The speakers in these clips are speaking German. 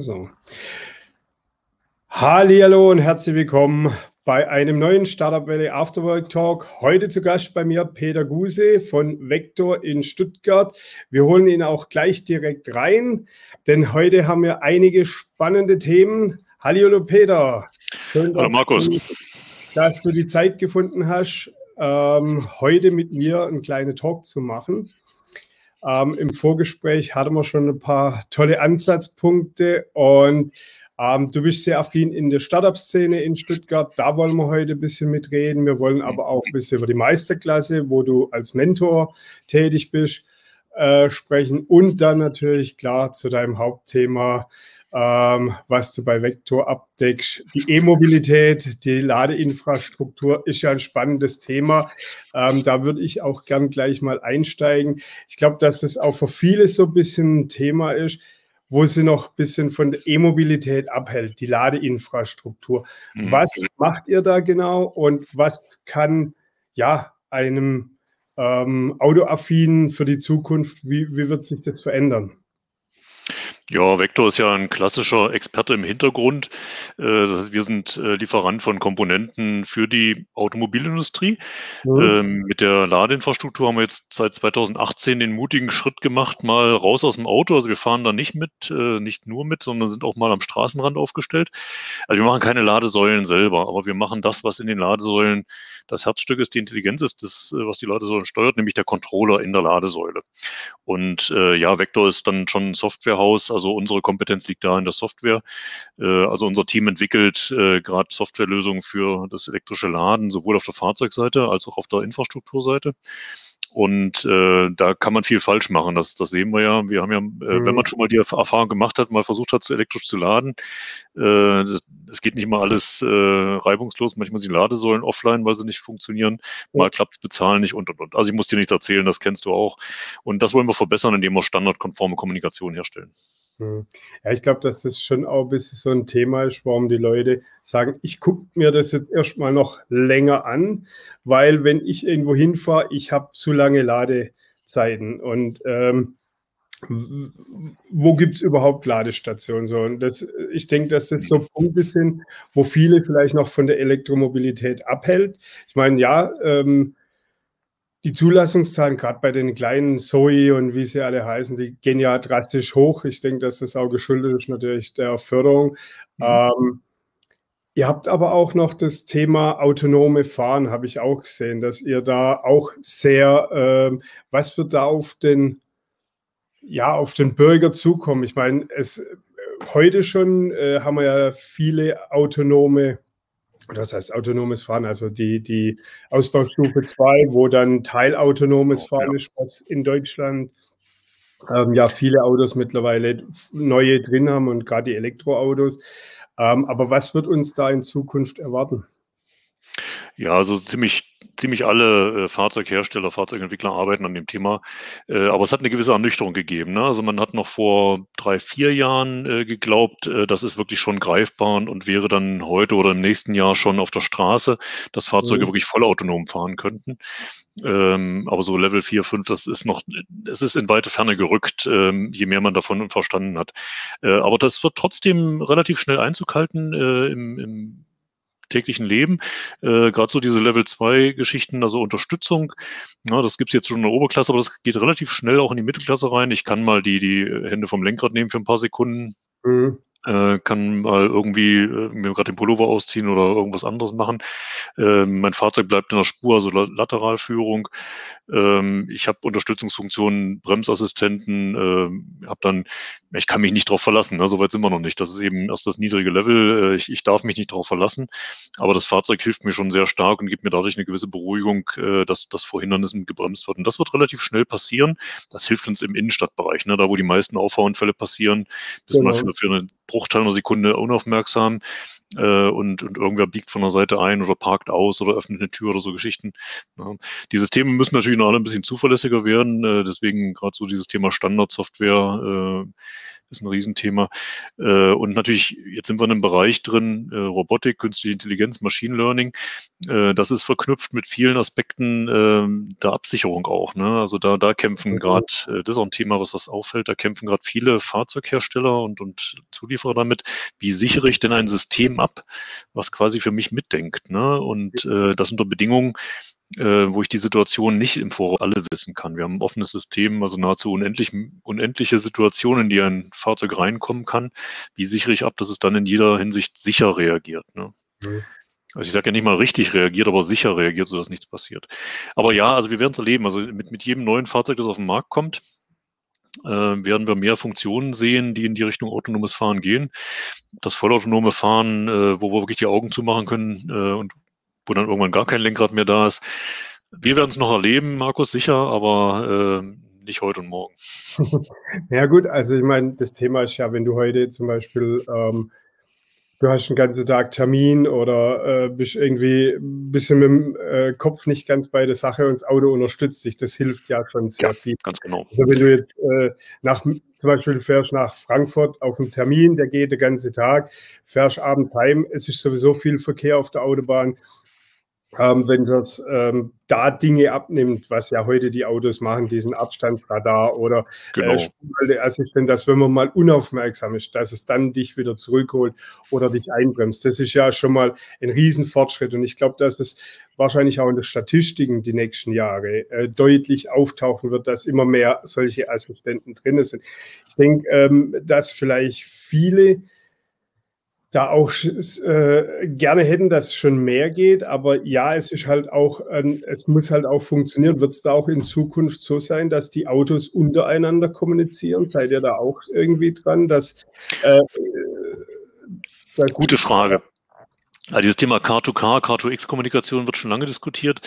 So. Hallo und herzlich willkommen bei einem neuen Startup Valley Afterwork Talk. Heute zu Gast bei mir Peter Guse von Vector in Stuttgart. Wir holen ihn auch gleich direkt rein, denn heute haben wir einige spannende Themen. Hallo Peter. Schön, Hallo Markus. Du, dass du die Zeit gefunden hast, ähm, heute mit mir einen kleinen Talk zu machen. Ähm, Im Vorgespräch hatten wir schon ein paar tolle Ansatzpunkte und ähm, du bist sehr affin in der Startup-Szene in Stuttgart. Da wollen wir heute ein bisschen mitreden. Wir wollen aber auch ein bisschen über die Meisterklasse, wo du als Mentor tätig bist, äh, sprechen. Und dann natürlich klar zu deinem Hauptthema ähm, was du bei Vector abdeckst. Die E-Mobilität, die Ladeinfrastruktur ist ja ein spannendes Thema. Ähm, da würde ich auch gern gleich mal einsteigen. Ich glaube, dass es auch für viele so ein bisschen ein Thema ist, wo sie noch ein bisschen von der E-Mobilität abhält, die Ladeinfrastruktur. Mhm. Was macht ihr da genau und was kann ja einem ähm, Autoaffinen für die Zukunft, wie, wie wird sich das verändern? Ja, Vector ist ja ein klassischer Experte im Hintergrund. Äh, wir sind äh, Lieferant von Komponenten für die Automobilindustrie. Mhm. Ähm, mit der Ladeinfrastruktur haben wir jetzt seit 2018 den mutigen Schritt gemacht, mal raus aus dem Auto. Also wir fahren da nicht mit, äh, nicht nur mit, sondern sind auch mal am Straßenrand aufgestellt. Also wir machen keine Ladesäulen selber, aber wir machen das, was in den Ladesäulen das Herzstück ist, die Intelligenz ist, das, was die Ladesäulen steuert, nämlich der Controller in der Ladesäule. Und ja, Vector ist dann schon ein Softwarehaus, also unsere Kompetenz liegt da in der Software. Äh, also unser Team entwickelt äh, gerade Softwarelösungen für das elektrische Laden, sowohl auf der Fahrzeugseite als auch auf der Infrastrukturseite. Und äh, da kann man viel falsch machen. Das, das sehen wir ja. Wir haben ja, äh, wenn man mhm. schon mal die Erfahrung gemacht hat, mal versucht hat, zu elektrisch zu laden, äh, es geht nicht mal alles äh, reibungslos. Manchmal sind die Ladesäulen offline, weil sie nicht funktionieren. Mal klappt es bezahlen nicht und und und. Also ich muss dir nicht erzählen, das kennst du auch. Und das wollen wir verbessern, indem wir standardkonforme Kommunikation herstellen. Hm. Ja, ich glaube, dass das schon auch ein bisschen so ein Thema ist, warum die Leute sagen, ich gucke mir das jetzt erstmal noch länger an, weil wenn ich irgendwo hinfahre, ich habe zu lange Ladezeiten und ähm, wo gibt es überhaupt Ladestationen? So, und das, ich denke, dass das so Punkte sind, wo viele vielleicht noch von der Elektromobilität abhält. Ich meine, ja, ähm, die Zulassungszahlen, gerade bei den kleinen Zoe und wie sie alle heißen, die gehen ja drastisch hoch. Ich denke, dass das auch geschuldet ist natürlich der Förderung. Mhm. Ähm, ihr habt aber auch noch das Thema autonome Fahren, habe ich auch gesehen, dass ihr da auch sehr, ähm, was wird da auf den, ja, auf den Bürger zukommen? Ich meine, es heute schon äh, haben wir ja viele autonome das heißt autonomes Fahren, also die, die Ausbaustufe 2, wo dann teilautonomes Fahren ist, was in Deutschland ähm, ja viele Autos mittlerweile neue drin haben und gerade die Elektroautos. Ähm, aber was wird uns da in Zukunft erwarten? Ja, also ziemlich, ziemlich alle äh, Fahrzeughersteller, Fahrzeugentwickler arbeiten an dem Thema. Äh, aber es hat eine gewisse Ernüchterung gegeben. Ne? Also man hat noch vor drei, vier Jahren äh, geglaubt, äh, das ist wirklich schon greifbar und, und, wäre dann heute oder im nächsten Jahr schon auf der Straße, dass Fahrzeuge mhm. wirklich vollautonom fahren könnten. Ähm, aber so Level 4, 5, das ist noch, es ist in weite Ferne gerückt, ähm, je mehr man davon verstanden hat. Äh, aber das wird trotzdem relativ schnell Einzug halten äh, im, im täglichen Leben. Äh, Gerade so diese Level 2 Geschichten, also Unterstützung, ja, das gibt's jetzt schon in der Oberklasse, aber das geht relativ schnell auch in die Mittelklasse rein. Ich kann mal die, die Hände vom Lenkrad nehmen für ein paar Sekunden. Mhm äh, kann mal irgendwie äh, mir gerade den Pullover ausziehen oder irgendwas anderes machen. Ähm, mein Fahrzeug bleibt in der Spur, also Lateralführung. Ähm, ich habe Unterstützungsfunktionen, Bremsassistenten, äh, habe dann, ich kann mich nicht darauf verlassen, ne? soweit sind wir noch nicht. Das ist eben erst das niedrige Level. Äh, ich, ich darf mich nicht darauf verlassen, aber das Fahrzeug hilft mir schon sehr stark und gibt mir dadurch eine gewisse Beruhigung, äh, dass das vor Hindernissen gebremst wird. Und das wird relativ schnell passieren. Das hilft uns im Innenstadtbereich, ne? da wo die meisten Auffahrunfälle passieren, bis genau. man für, eine Bruchteil einer Sekunde unaufmerksam äh, und, und irgendwer biegt von der Seite ein oder parkt aus oder öffnet eine Tür oder so Geschichten. Ja. Die Systeme müssen natürlich noch alle ein bisschen zuverlässiger werden, äh, deswegen gerade so dieses Thema Standardsoftware. Äh, ist ein Riesenthema. Äh, und natürlich, jetzt sind wir in einem Bereich drin, äh, Robotik, künstliche Intelligenz, Machine Learning. Äh, das ist verknüpft mit vielen Aspekten äh, der Absicherung auch. Ne? Also da, da kämpfen mhm. gerade, äh, das ist auch ein Thema, was das auffällt, da kämpfen gerade viele Fahrzeughersteller und, und Zulieferer damit, wie sichere ich denn ein System ab, was quasi für mich mitdenkt. Ne? Und äh, das unter Bedingungen, äh, wo ich die Situation nicht im Voraus alle wissen kann. Wir haben ein offenes System, also nahezu unendlich, unendliche Situationen, in die ein Fahrzeug reinkommen kann. Wie sichere ich ab, dass es dann in jeder Hinsicht sicher reagiert? Ne? Mhm. Also ich sage ja nicht mal richtig reagiert, aber sicher reagiert, sodass nichts passiert. Aber ja, also wir werden es erleben. Also mit, mit jedem neuen Fahrzeug, das auf den Markt kommt, äh, werden wir mehr Funktionen sehen, die in die Richtung autonomes Fahren gehen. Das vollautonome Fahren, äh, wo wir wirklich die Augen zumachen können äh, und wo dann irgendwann gar kein Lenkrad mehr da ist. Wir werden es noch erleben, Markus, sicher, aber äh, nicht heute und morgen. ja gut, also ich meine, das Thema ist ja, wenn du heute zum Beispiel ähm, du hast einen ganzen Tag Termin oder äh, bist irgendwie ein bisschen mit dem äh, Kopf nicht ganz bei der Sache und das Auto unterstützt dich. Das hilft ja schon sehr ja, viel. Ganz genau. Also wenn du jetzt äh, nach, zum Beispiel fährst nach Frankfurt auf einen Termin, der geht den ganzen Tag, fährst abends heim, es ist sowieso viel Verkehr auf der Autobahn ähm, wenn das ähm, da Dinge abnimmt, was ja heute die Autos machen, diesen Abstandsradar oder genau. äh, Assistent, dass wenn man mal unaufmerksam ist, dass es dann dich wieder zurückholt oder dich einbremst. Das ist ja schon mal ein Riesenfortschritt und ich glaube, dass es wahrscheinlich auch in den Statistiken die nächsten Jahre äh, deutlich auftauchen wird, dass immer mehr solche Assistenten drin sind. Ich denke, ähm, dass vielleicht viele da auch äh, gerne hätten, dass es schon mehr geht, aber ja, es ist halt auch, äh, es muss halt auch funktionieren. Wird es da auch in Zukunft so sein, dass die Autos untereinander kommunizieren? Seid ihr da auch irgendwie dran? Dass, äh, dass Gute Frage. Also dieses Thema Car2Car, Car2X-Kommunikation wird schon lange diskutiert.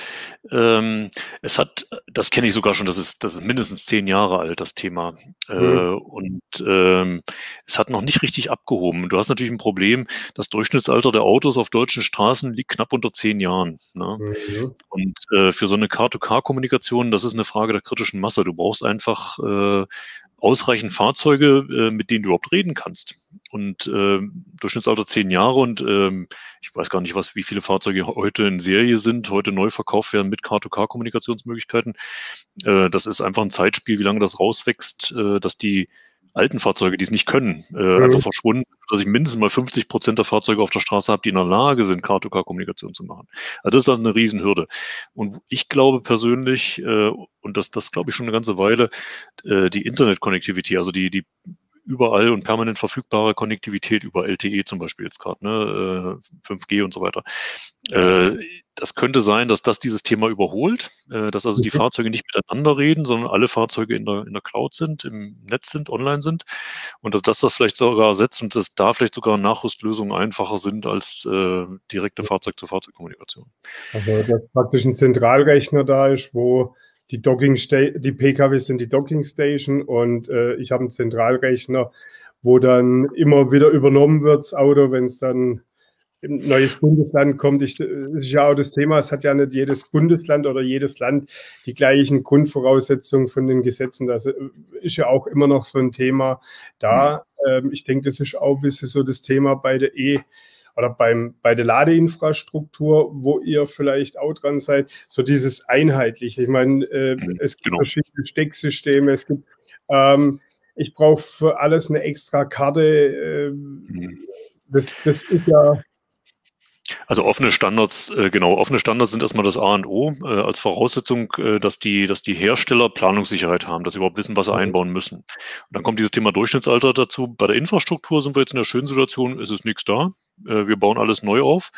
Ähm, es hat, das kenne ich sogar schon, das ist, das ist mindestens zehn Jahre alt, das Thema. Äh, mhm. Äh, und ähm, es hat noch nicht richtig abgehoben. Du hast natürlich ein Problem, das Durchschnittsalter der Autos auf deutschen Straßen liegt knapp unter zehn Jahren. Ne? Mhm. Und äh, für so eine Car-to-Car-Kommunikation, das ist eine Frage der kritischen Masse. Du brauchst einfach äh, ausreichend Fahrzeuge, äh, mit denen du überhaupt reden kannst. Und äh, Durchschnittsalter zehn Jahre und ähm, ich weiß gar nicht, was, wie viele Fahrzeuge heute in Serie sind, heute neu verkauft werden mit Car-to-Car-Kommunikationsmöglichkeiten. Äh, das ist einfach ein Zeitspiel, wie lange das rauswächst, äh, dass die alten Fahrzeuge, die es nicht können, äh, mhm. einfach verschwunden, dass ich mindestens mal 50 Prozent der Fahrzeuge auf der Straße habe, die in der Lage sind, Car-to-Car-Kommunikation zu machen. Also das ist also eine Riesenhürde. Und ich glaube persönlich, äh, und das, das glaube ich schon eine ganze Weile, äh, die Internet-Connectivity, also die, die überall und permanent verfügbare Konnektivität über LTE zum Beispiel jetzt gerade, ne, 5G äh, und so weiter. Äh, das könnte sein, dass das dieses Thema überholt, äh, dass also die mhm. Fahrzeuge nicht miteinander reden, sondern alle Fahrzeuge in der, in der Cloud sind, im Netz sind, online sind und dass das vielleicht sogar ersetzt und dass da vielleicht sogar Nachrüstlösungen einfacher sind als direkte Fahrzeug-zu-Fahrzeug-Kommunikation. Also dass praktisch ein Zentralrechner da ist, wo die Docking die PKW sind die Docking Station und äh, ich habe einen Zentralrechner, wo dann immer wieder übernommen wird, das Auto, wenn es dann ein neues Bundesland kommt. Ich, das ist ja auch das Thema, es hat ja nicht jedes Bundesland oder jedes Land die gleichen Grundvoraussetzungen von den Gesetzen. Das ist ja auch immer noch so ein Thema da. Ähm, ich denke, das ist auch ein bisschen so das Thema bei der E- oder beim, bei der Ladeinfrastruktur, wo ihr vielleicht auch dran seid, so dieses Einheitliche. Ich meine, äh, mhm, es gibt genau. verschiedene Stecksysteme, es gibt, ähm, ich brauche für alles eine extra Karte. Äh, mhm. das, das ist ja also offene Standards, äh, genau, offene Standards sind erstmal das A und O äh, als Voraussetzung, äh, dass, die, dass die Hersteller Planungssicherheit haben, dass sie überhaupt wissen, was sie mhm. einbauen müssen. Und dann kommt dieses Thema Durchschnittsalter dazu. Bei der Infrastruktur sind wir jetzt in der schönen Situation, es ist nichts da. Wir bauen alles neu auf.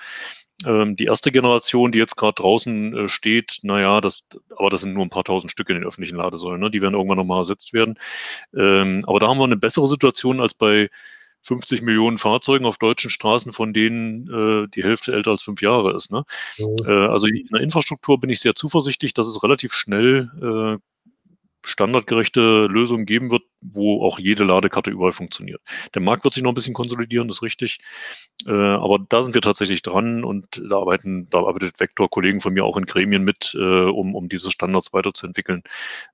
Ähm, die erste Generation, die jetzt gerade draußen äh, steht, naja, das, aber das sind nur ein paar tausend Stück in den öffentlichen Ladesäulen, ne? die werden irgendwann nochmal ersetzt werden. Ähm, aber da haben wir eine bessere Situation als bei 50 Millionen Fahrzeugen auf deutschen Straßen, von denen äh, die Hälfte älter als fünf Jahre ist. Ne? Mhm. Äh, also in der Infrastruktur bin ich sehr zuversichtlich, dass es relativ schnell äh, standardgerechte Lösungen geben wird, wo auch jede Ladekarte überall funktioniert. Der Markt wird sich noch ein bisschen konsolidieren, das ist richtig. Äh, aber da sind wir tatsächlich dran und da arbeiten, da arbeitet Vector, Kollegen von mir auch in Gremien mit, äh, um, um diese Standards weiterzuentwickeln.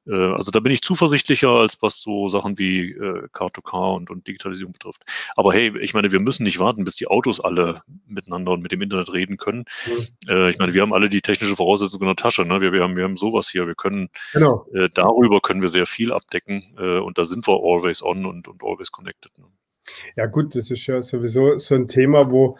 Äh, also da bin ich zuversichtlicher, als was so Sachen wie äh, Car2Car und, und Digitalisierung betrifft. Aber hey, ich meine, wir müssen nicht warten, bis die Autos alle miteinander und mit dem Internet reden können. Mhm. Äh, ich meine, wir haben alle die technische Voraussetzung in der Tasche. Ne? Wir, wir, haben, wir haben sowas hier. Wir können genau. äh, darüber können wir sehr viel abdecken äh, und da sind wir always on und, und always connected. Ne? Ja, gut, das ist ja sowieso so ein Thema, wo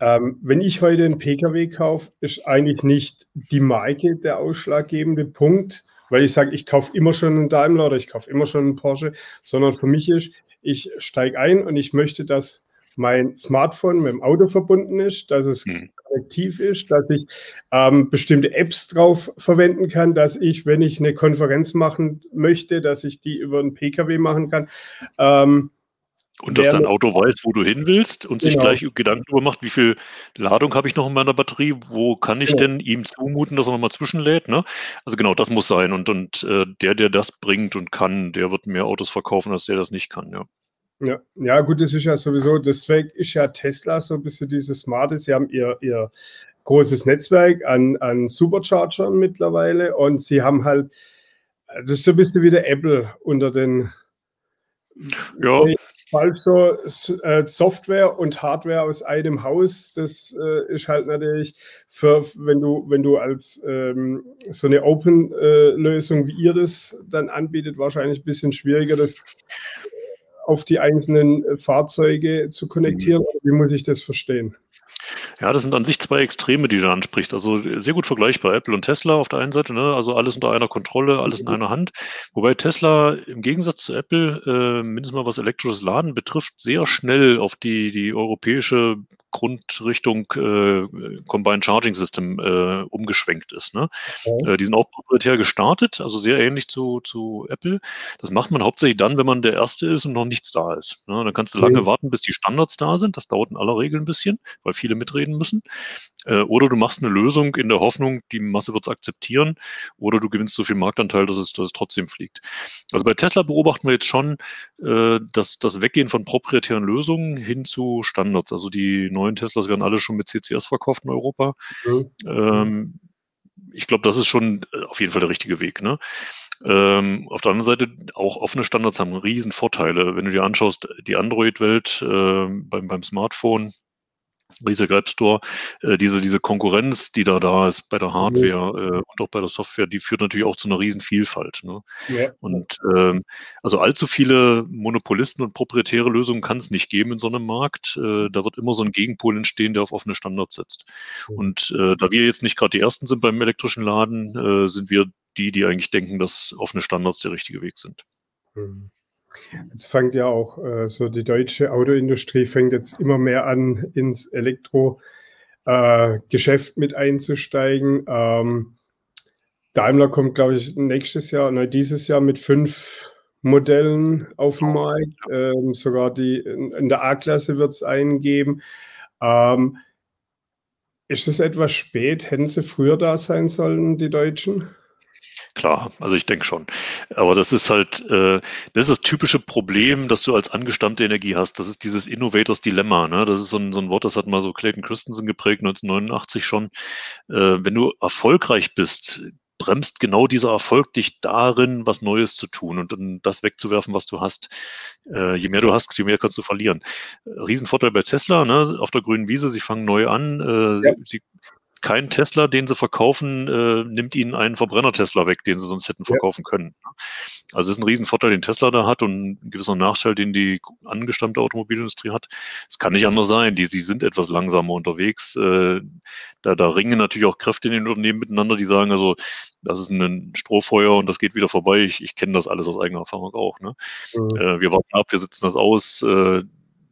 ähm, wenn ich heute einen Pkw kaufe, ist eigentlich nicht die Marke der ausschlaggebende Punkt, weil ich sage, ich kaufe immer schon einen Daimler oder ich kaufe immer schon einen Porsche, sondern für mich ist, ich steige ein und ich möchte, dass mein Smartphone mit dem Auto verbunden ist, dass es mhm. Konnektiv ist, dass ich ähm, bestimmte Apps drauf verwenden kann, dass ich, wenn ich eine Konferenz machen möchte, dass ich die über einen Pkw machen kann. Ähm, und dass dein Auto weiß, wo du hin willst und genau. sich gleich Gedanken darüber macht, wie viel Ladung habe ich noch in meiner Batterie, wo kann ich ja. denn ihm zumuten, dass er nochmal zwischenlädt. Ne? Also genau, das muss sein. Und, und äh, der, der das bringt und kann, der wird mehr Autos verkaufen, als der das nicht kann, ja. Ja, ja, gut, das ist ja sowieso, deswegen ist ja Tesla so ein bisschen dieses Smarte. Sie haben ihr, ihr großes Netzwerk an, an Superchargern mittlerweile und sie haben halt, das ist so ein bisschen wie der Apple unter den ja. falsch so äh, Software und Hardware aus einem Haus. Das äh, ist halt natürlich für, wenn du, wenn du als ähm, so eine Open-Lösung, äh, wie ihr das dann anbietet, wahrscheinlich ein bisschen schwieriger, das auf die einzelnen äh, Fahrzeuge zu konnektieren? Mhm. Wie muss ich das verstehen? Ja, das sind an sich zwei Extreme, die du ansprichst. Also sehr gut vergleichbar. Apple und Tesla auf der einen Seite, ne? also alles unter einer Kontrolle, alles in mhm. einer Hand. Wobei Tesla im Gegensatz zu Apple, äh, mindestens mal was elektrisches Laden betrifft, sehr schnell auf die, die europäische Grundrichtung äh, Combined Charging System äh, umgeschwenkt ist. Ne? Okay. Äh, die sind auch proprietär gestartet, also sehr ähnlich zu, zu Apple. Das macht man hauptsächlich dann, wenn man der Erste ist und noch nichts da ist. Ne? Dann kannst du lange okay. warten, bis die Standards da sind. Das dauert in aller Regel ein bisschen, weil viele mitreden müssen. Äh, oder du machst eine Lösung in der Hoffnung, die Masse wird es akzeptieren, oder du gewinnst so viel Marktanteil, dass es, dass es trotzdem fliegt. Also bei Tesla beobachten wir jetzt schon äh, dass das Weggehen von proprietären Lösungen hin zu Standards. Also die neuen Teslas werden alle schon mit CCS verkauft in Europa. Mhm. Ähm, ich glaube, das ist schon äh, auf jeden Fall der richtige Weg. Ne? Ähm, auf der anderen Seite, auch offene Standards haben riesen Vorteile. Wenn du dir anschaust, die Android-Welt äh, beim, beim Smartphone, riesiger App Store, äh, diese, diese Konkurrenz, die da da ist bei der Hardware mhm. äh, und auch bei der Software, die führt natürlich auch zu einer riesen Vielfalt. Ne? Ja. Und ähm, also allzu viele Monopolisten und proprietäre Lösungen kann es nicht geben in so einem Markt. Äh, da wird immer so ein Gegenpol entstehen, der auf offene Standards setzt. Mhm. Und äh, da wir jetzt nicht gerade die Ersten sind beim elektrischen Laden, äh, sind wir die, die eigentlich denken, dass offene Standards der richtige Weg sind. Mhm. Jetzt fängt ja auch äh, so die deutsche Autoindustrie fängt jetzt immer mehr an, ins Elektrogeschäft äh, mit einzusteigen. Ähm, Daimler kommt, glaube ich, nächstes Jahr, nein, dieses Jahr mit fünf Modellen auf den Markt. Ähm, sogar die in, in der A-Klasse wird es einen geben. Ähm, ist es etwas spät? Hätten sie früher da sein sollen, die Deutschen? Klar, also ich denke schon. Aber das ist halt, äh, das ist das typische Problem, das du als angestammte Energie hast. Das ist dieses Innovators Dilemma. Ne? Das ist so ein, so ein Wort, das hat mal so Clayton Christensen geprägt, 1989 schon. Äh, wenn du erfolgreich bist, bremst genau dieser Erfolg dich darin, was Neues zu tun und dann das wegzuwerfen, was du hast. Äh, je mehr du hast, je mehr kannst du verlieren. Riesenvorteil bei Tesla, ne? auf der grünen Wiese, sie fangen neu an, äh, ja. sie, sie kein Tesla, den sie verkaufen, äh, nimmt ihnen einen Verbrenner-Tesla weg, den sie sonst hätten verkaufen ja. können. Also das ist ein Riesenvorteil, den Tesla da hat und ein gewisser Nachteil, den die angestammte Automobilindustrie hat. Es kann nicht anders sein. Die, sie sind etwas langsamer unterwegs. Äh, da, da ringen natürlich auch Kräfte in den Unternehmen miteinander, die sagen, also das ist ein Strohfeuer und das geht wieder vorbei. Ich, ich kenne das alles aus eigener Erfahrung auch. Ne? Mhm. Äh, wir warten ab, wir sitzen das aus. Äh,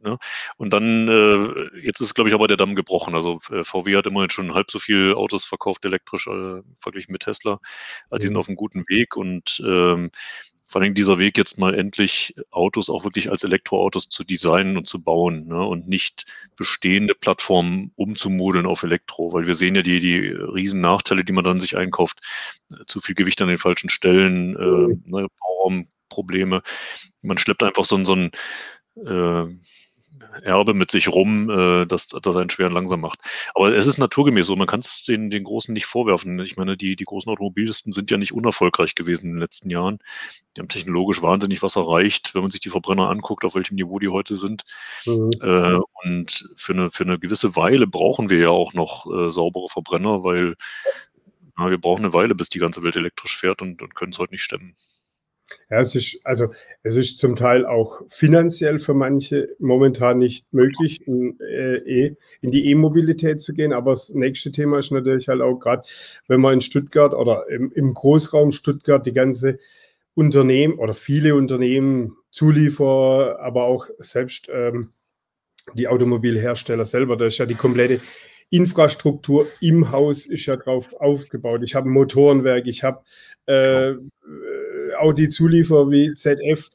Ne? Und dann, äh, jetzt ist, glaube ich, aber der Damm gebrochen. Also äh, VW hat immerhin schon halb so viele Autos verkauft elektrisch äh, verglichen mit Tesla. Also die sind mhm. auf einem guten Weg und ähm, vor allem dieser Weg jetzt mal endlich Autos auch wirklich als Elektroautos zu designen und zu bauen ne? und nicht bestehende Plattformen umzumodeln auf Elektro, weil wir sehen ja die, die riesen Nachteile, die man dann sich einkauft. Zu viel Gewicht an den falschen Stellen, äh, ne, Bauraum Probleme. Man schleppt einfach so, so ein äh, Erbe mit sich rum, äh, das, das einen schweren langsam macht. Aber es ist naturgemäß so, man kann es den, den Großen nicht vorwerfen. Ich meine, die, die großen Automobilisten sind ja nicht unerfolgreich gewesen in den letzten Jahren. Die haben technologisch wahnsinnig was erreicht, wenn man sich die Verbrenner anguckt, auf welchem Niveau die heute sind. Mhm. Äh, und für eine, für eine gewisse Weile brauchen wir ja auch noch äh, saubere Verbrenner, weil na, wir brauchen eine Weile, bis die ganze Welt elektrisch fährt und, und können es heute nicht stemmen. Ja, es ist, also, es ist zum Teil auch finanziell für manche momentan nicht möglich, in, äh, e, in die E-Mobilität zu gehen. Aber das nächste Thema ist natürlich halt auch gerade, wenn man in Stuttgart oder im, im Großraum Stuttgart die ganze Unternehmen oder viele Unternehmen, Zulieferer, aber auch selbst ähm, die Automobilhersteller selber, da ist ja die komplette Infrastruktur im Haus ist ja drauf aufgebaut. Ich habe ein Motorenwerk, ich habe äh, Audi-Zulieferer wie ZF,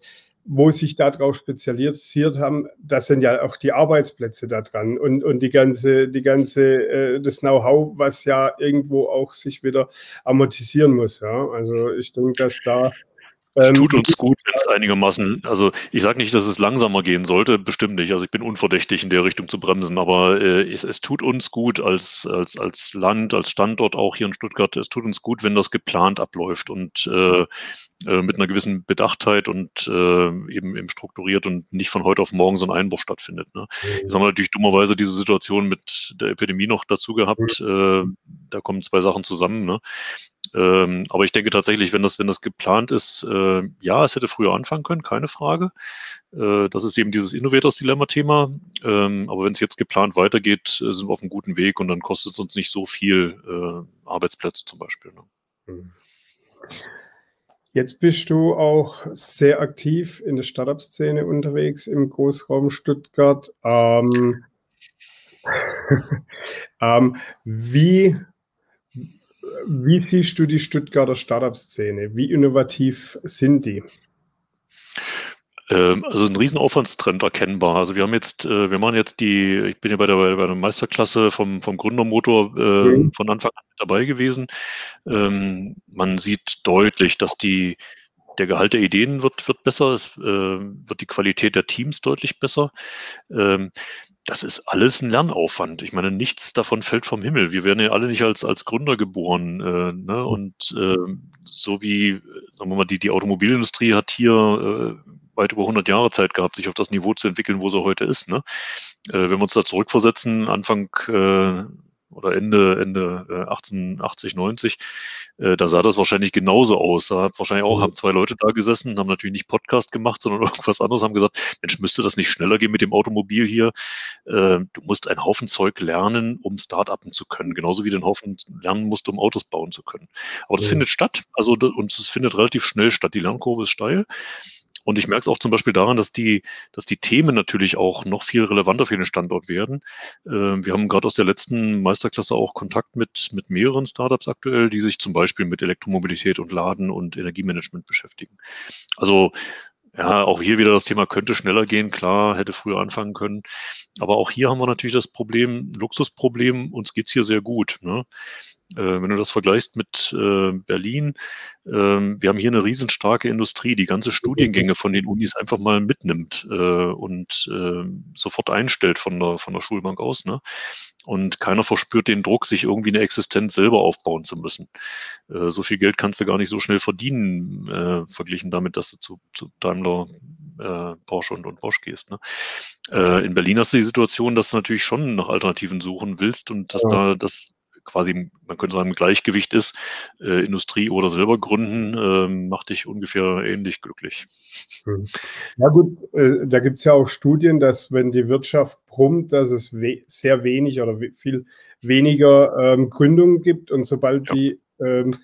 wo sich darauf spezialisiert haben, das sind ja auch die Arbeitsplätze da dran und, und die ganze, die ganze, äh, das Know-how, was ja irgendwo auch sich wieder amortisieren muss. Ja. Also ich denke, dass da es ähm, tut uns gut, wenn es einigermaßen, also ich sage nicht, dass es langsamer gehen sollte, bestimmt nicht. Also ich bin unverdächtig in der Richtung zu bremsen, aber äh, es, es, tut uns gut als, als, als Land, als Standort auch hier in Stuttgart, es tut uns gut, wenn das geplant abläuft und äh, äh, mit einer gewissen Bedachtheit und äh, eben, eben strukturiert und nicht von heute auf morgen so ein Einbruch stattfindet. Ne? Mhm. Jetzt haben wir natürlich dummerweise diese Situation mit der Epidemie noch dazu gehabt. Mhm. Äh, da kommen zwei Sachen zusammen. Ne? Ähm, aber ich denke tatsächlich, wenn das, wenn das geplant ist, äh, ja, es hätte früher anfangen können, keine Frage. Äh, das ist eben dieses Innovators-Dilemma-Thema. Ähm, aber wenn es jetzt geplant weitergeht, äh, sind wir auf einem guten Weg und dann kostet es uns nicht so viel äh, Arbeitsplätze zum Beispiel. Ne? Mhm. Jetzt bist du auch sehr aktiv in der Startup-Szene unterwegs im Großraum Stuttgart. Ähm, ähm, wie wie siehst du die Stuttgarter Startup-Szene? Wie innovativ sind die? Ähm, also ein Riesenaufwandstrend erkennbar. Also wir haben jetzt, äh, wir machen jetzt die, ich bin ja bei der, bei der Meisterklasse vom, vom Gründermotor äh, mhm. von Anfang an dabei gewesen. Ähm, man sieht deutlich, dass die, der Gehalt der Ideen wird, wird besser, es äh, wird die Qualität der Teams deutlich besser. Ähm, das ist alles ein Lernaufwand. Ich meine, nichts davon fällt vom Himmel. Wir werden ja alle nicht als, als Gründer geboren. Äh, ne? Und äh, so wie, sagen wir mal, die, die Automobilindustrie hat hier äh, weit über 100 Jahre Zeit gehabt, sich auf das Niveau zu entwickeln, wo sie heute ist. Ne? Äh, wenn wir uns da zurückversetzen, Anfang äh, oder Ende, Ende äh, 1880, 90, äh, da sah das wahrscheinlich genauso aus. Da hat wahrscheinlich auch, mhm. haben zwei Leute da gesessen, haben natürlich nicht Podcast gemacht, sondern irgendwas anderes, haben gesagt, Mensch, müsste das nicht schneller gehen mit dem Automobil hier? Äh, du musst einen Haufen Zeug lernen, um Start-upen zu können, genauso wie du einen Haufen lernen musst, um Autos bauen zu können. Aber das ja. findet statt, also und es findet relativ schnell statt. Die Lernkurve ist steil. Und ich merke es auch zum Beispiel daran, dass die, dass die Themen natürlich auch noch viel relevanter für den Standort werden. Ähm, wir haben gerade aus der letzten Meisterklasse auch Kontakt mit, mit mehreren Startups aktuell, die sich zum Beispiel mit Elektromobilität und Laden und Energiemanagement beschäftigen. Also ja, auch hier wieder das Thema könnte schneller gehen, klar, hätte früher anfangen können. Aber auch hier haben wir natürlich das Problem, Luxusproblem, uns geht's hier sehr gut. Ne? Äh, wenn du das vergleichst mit äh, Berlin, äh, wir haben hier eine riesenstarke Industrie, die ganze Studiengänge von den Unis einfach mal mitnimmt äh, und äh, sofort einstellt von der, von der Schulbank aus. Ne? Und keiner verspürt den Druck, sich irgendwie eine Existenz selber aufbauen zu müssen. Äh, so viel Geld kannst du gar nicht so schnell verdienen, äh, verglichen damit, dass du zu, zu Daimler, äh, Porsche und, und Bosch gehst. Ne? Äh, in Berlin hast du die Situation, dass du natürlich schon nach Alternativen suchen willst und dass ja. da das quasi, man könnte sagen, im Gleichgewicht ist, äh, Industrie oder selber gründen, äh, macht dich ungefähr ähnlich glücklich. Hm. Ja gut, äh, da gibt es ja auch Studien, dass wenn die Wirtschaft brummt, dass es we sehr wenig oder we viel weniger ähm, Gründungen gibt und sobald ja. die ähm,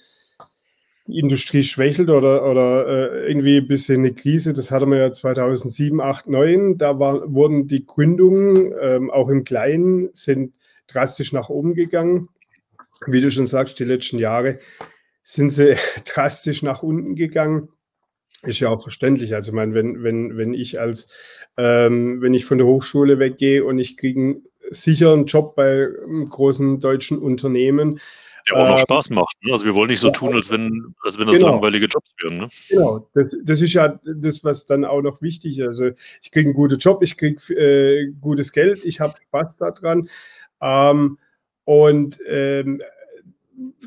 Industrie schwächelt oder, oder äh, irgendwie ein bisschen eine Krise, das hatten wir ja 2007, 8, 9, da war, wurden die Gründungen ähm, auch im Kleinen sind drastisch nach oben gegangen wie du schon sagst, die letzten Jahre sind sie drastisch nach unten gegangen. Ist ja auch verständlich. Also, ich meine, wenn, wenn, wenn ich als, ähm, wenn ich von der Hochschule weggehe und ich kriege einen sicheren Job bei einem großen deutschen Unternehmen, Der auch noch ähm, Spaß macht. Ne? Also wir wollen nicht so tun, als wenn, als wenn das genau. langweilige Jobs wären. Ne? Genau, das, das ist ja das, was dann auch noch wichtig ist. Also ich kriege einen guten Job, ich kriege äh, gutes Geld, ich habe Spaß daran. Ähm, und ähm,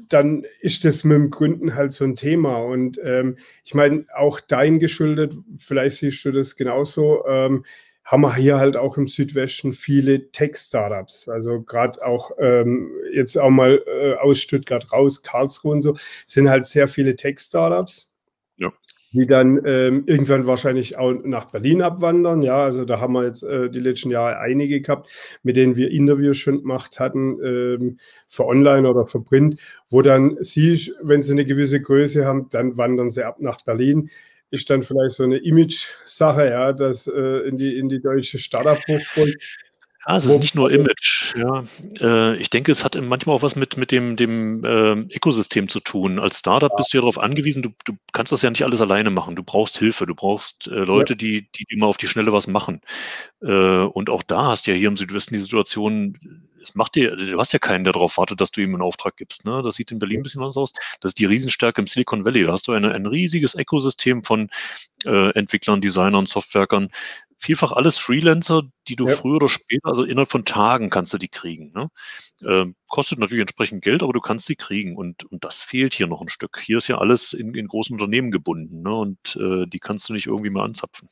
dann ist das mit dem Gründen halt so ein Thema. Und ähm, ich meine, auch dein geschuldet, vielleicht siehst du das genauso, ähm, haben wir hier halt auch im Südwesten viele Tech-Startups. Also gerade auch ähm, jetzt auch mal äh, aus Stuttgart raus, Karlsruhe und so, sind halt sehr viele Tech-Startups. Die dann ähm, irgendwann wahrscheinlich auch nach Berlin abwandern. Ja, also da haben wir jetzt äh, die letzten Jahre einige gehabt, mit denen wir Interviews schon gemacht hatten, ähm, für Online oder für Print, wo dann sie, wenn sie eine gewisse Größe haben, dann wandern sie ab nach Berlin. Ist dann vielleicht so eine Image-Sache, ja, dass äh, in, die, in die deutsche Startup-Hochburg ja, es ist nicht nur Image. Ja. Äh, ich denke, es hat manchmal auch was mit, mit dem, dem äh, Ökosystem zu tun. Als Startup ja. bist du ja darauf angewiesen, du, du kannst das ja nicht alles alleine machen. Du brauchst Hilfe, du brauchst äh, Leute, ja. die, die immer auf die Schnelle was machen. Äh, und auch da hast du ja hier im Südwesten die Situation, es macht dir, du hast ja keinen, der darauf wartet, dass du ihm einen Auftrag gibst. Ne? Das sieht in Berlin ein bisschen anders aus. Das ist die Riesenstärke im Silicon Valley. Da hast du eine, ein riesiges Ökosystem von äh, Entwicklern, Designern, Softwerkern, vielfach alles Freelancer, die du ja. früher oder später, also innerhalb von Tagen kannst du die kriegen. Ne? Ähm, kostet natürlich entsprechend Geld, aber du kannst die kriegen. Und, und das fehlt hier noch ein Stück. Hier ist ja alles in, in großen Unternehmen gebunden ne? und äh, die kannst du nicht irgendwie mal anzapfen.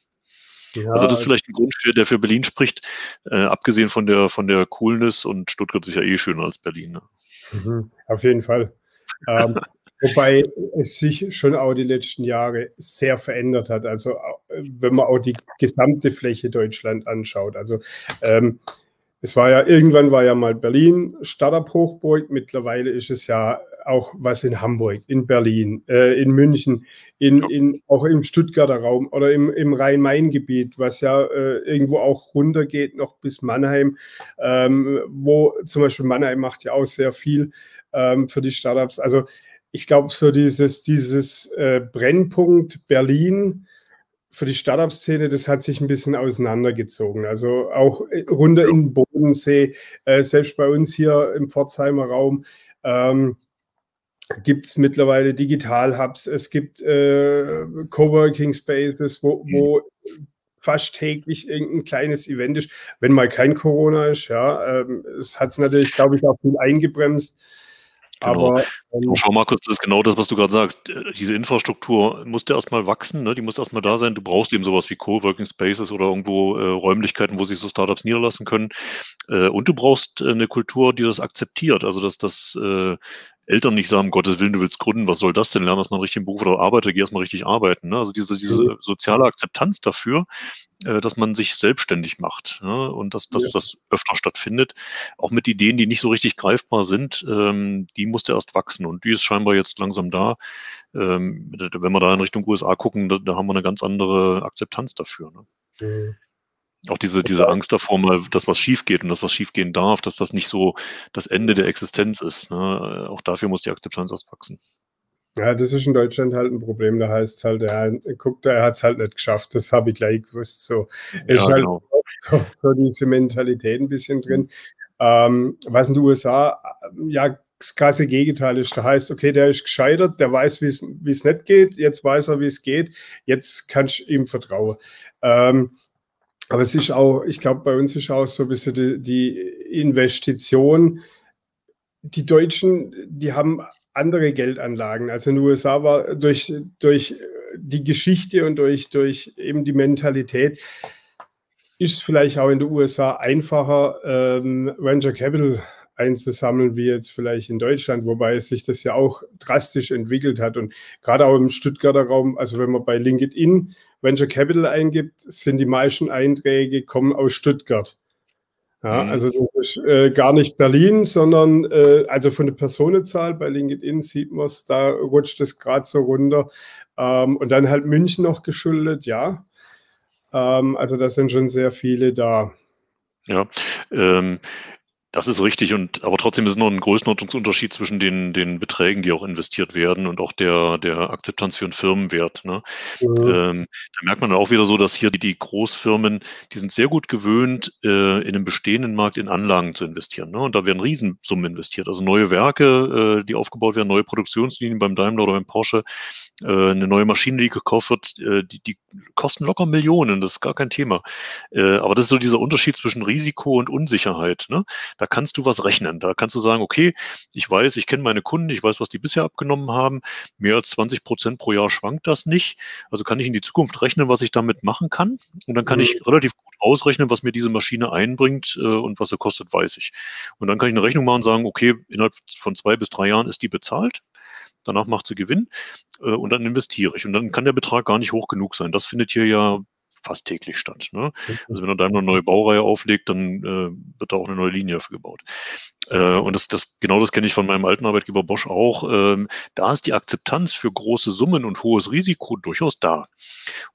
Ja, also das ist vielleicht ein Grund, für, der für Berlin spricht, äh, abgesehen von der, von der Coolness und Stuttgart ist ja eh schöner als Berlin. Ne? Mhm, auf jeden Fall. ähm, Wobei es sich schon auch die letzten Jahre sehr verändert hat. Also wenn man auch die gesamte Fläche Deutschland anschaut. Also ähm, es war ja, irgendwann war ja mal Berlin Startup-Hochburg. Mittlerweile ist es ja auch was in Hamburg, in Berlin, äh, in München, in, in, auch im Stuttgarter Raum oder im, im Rhein-Main-Gebiet, was ja äh, irgendwo auch runtergeht noch bis Mannheim, ähm, wo zum Beispiel Mannheim macht ja auch sehr viel ähm, für die Startups. Also ich glaube, so dieses, dieses äh, Brennpunkt Berlin für die Startup-Szene, das hat sich ein bisschen auseinandergezogen. Also auch äh, runter in den Bodensee, äh, selbst bei uns hier im Pforzheimer Raum. Ähm, gibt es mittlerweile Digital-Hubs, es gibt äh, Coworking Spaces, wo, wo fast täglich irgendein kleines Event ist, wenn mal kein Corona ist. Ja, ähm, es hat es natürlich, glaube ich, auch viel eingebremst. Genau. Aber ähm, schau mal kurz, das ist genau das, was du gerade sagst. Äh, diese Infrastruktur musste erstmal wachsen, ne? die muss erstmal da sein. Du brauchst eben sowas wie Coworking Spaces oder irgendwo äh, Räumlichkeiten, wo sich so Startups niederlassen können. Äh, und du brauchst äh, eine Kultur, die das akzeptiert. Also dass das äh, Eltern nicht sagen, Gottes Willen, du willst gründen, was soll das denn? Lern erstmal einen richtigen Beruf oder arbeite, geh erstmal richtig arbeiten. Ne? Also diese, diese mhm. soziale Akzeptanz dafür, äh, dass man sich selbstständig macht ne? und dass, dass ja. das öfter stattfindet, auch mit Ideen, die nicht so richtig greifbar sind, ähm, die musste erst wachsen und die ist scheinbar jetzt langsam da. Ähm, wenn wir da in Richtung USA gucken, da, da haben wir eine ganz andere Akzeptanz dafür. Ne? Mhm. Auch diese, diese Angst davor, mal, dass was schief geht und dass was schief gehen darf, dass das nicht so das Ende der Existenz ist. Ne? Auch dafür muss die Akzeptanz erst wachsen. Ja, das ist in Deutschland halt ein Problem. Da heißt es halt, er guckt, er hat es halt nicht geschafft. Das habe ich gleich gewusst. So ja, ist halt genau. so, so, diese Mentalität ein bisschen drin. Ähm, was in den USA ja das krasse Gegenteil ist. Da heißt, okay, der ist gescheitert, der weiß, wie es nicht geht, jetzt weiß er, wie es geht, jetzt kannst du ihm vertrauen. Ähm, aber es ist auch, ich glaube, bei uns ist auch so ein bisschen die, die Investition. Die Deutschen, die haben andere Geldanlagen. Also in den USA war durch, durch die Geschichte und durch, durch eben die Mentalität ist vielleicht auch in den USA einfacher, ähm, Venture Capital einzusammeln, wie jetzt vielleicht in Deutschland, wobei sich das ja auch drastisch entwickelt hat. Und gerade auch im Stuttgarter Raum, also wenn man bei LinkedIn Venture Capital eingibt, sind die meisten Einträge kommen aus Stuttgart. Ja, mhm. also das ist äh, gar nicht Berlin, sondern äh, also von der Personenzahl bei LinkedIn sieht man es, da rutscht es gerade so runter. Ähm, und dann halt München noch geschuldet, ja. Ähm, also da sind schon sehr viele da. Ja, ähm, Das ist richtig und aber trotzdem ist noch ein Größenordnungsunterschied zwischen den den Beträgen, die auch investiert werden und auch der der Akzeptanz für 'n Firmenwert, ne? Mhm. Ähm, da merkt man dann auch wieder so, dass hier die die Großfirmen, die sind sehr gut gewöhnt, äh, in 'nem bestehenden Markt in Anlagen zu investieren, ne? Und da werden Riesensummen investiert. Also, neue Werke, äh, die aufgebaut werden, neue Produktionslinien beim Daimler oder beim Porsche, äh, 'ne neue Maschine, die gekauft wird, äh, die die kosten locker Millionen, das ist gar kein Thema. Äh, aber das ist so dieser Unterschied zwischen Risiko und Unsicherheit, ne? Da kannst du was rechnen. Da kannst du sagen: „Okay, ich weiß, ich kenne meine Kunden, ich weiß, was die bisher abgenommen haben. Mehr als 20% pro Jahr schwankt das nicht. Also, kann ich in die Zukunft rechnen, was ich damit machen kann. Und dann kann Mhm. ich relativ gut ausrechnen, was mir diese Maschine einbringt, äh, und was sie kostet, weiß ich. Und dann kann ich 'ne Rechnung machen und sagen: „Okay, innerhalb von 2 bis 3 Jahren ist die bezahlt. Danach macht sie Gewinn, äh, und dann investiere ich.“ Und dann kann der Betrag gar nicht hoch genug sein. Das findet hier ja fast täglich statt, ne? Also, wenn der Daimler 'ne neue Baureihe auflegt, dann, äh, wird da auch 'ne neue Linie dafür gebaut. Äh, und das das genau das kenne ich von meinem alten Arbeitgeber Bosch auch. Ähm, da ist die Akzeptanz für große Summen und hohes Risiko durchaus da.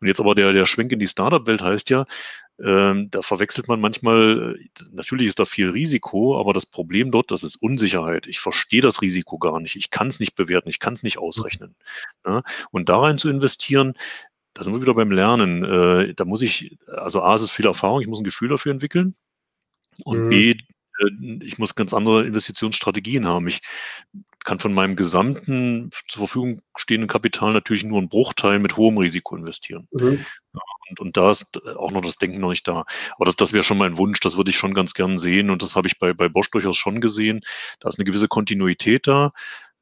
Und jetzt aber der der Schwenk in die Start-up-Welt heißt ja, ähm, da verwechselt man manchmal äh, natürlich ist da viel Risiko, aber das Problem dort, das ist Unsicherheit. Ich verstehe das Risiko gar nicht. Ich kann's nicht bewerten, ich kann's nicht Mhm. ausrechnen, ne? Und da rein zu investieren, da sind wir wieder beim Lernen. Äh, da muss ich also A, es ist viel Erfahrung, ich muss 'n Gefühl dafür entwickeln und Mhm. B, äh, ich muss ganz andere Investitionsstrategien haben. Ich kann von meinem gesamten zur Verfügung stehenden Kapital natürlich nur 'n Bruchteil mit hohem Risiko investieren. Mhm. Und und da ist auch noch das Denken noch nicht da. Aber das das wäre schon mein Wunsch, das würde ich schon ganz gern sehen und das habe ich bei bei Bosch durchaus schon gesehen. Da ist 'ne gewisse Kontinuität da,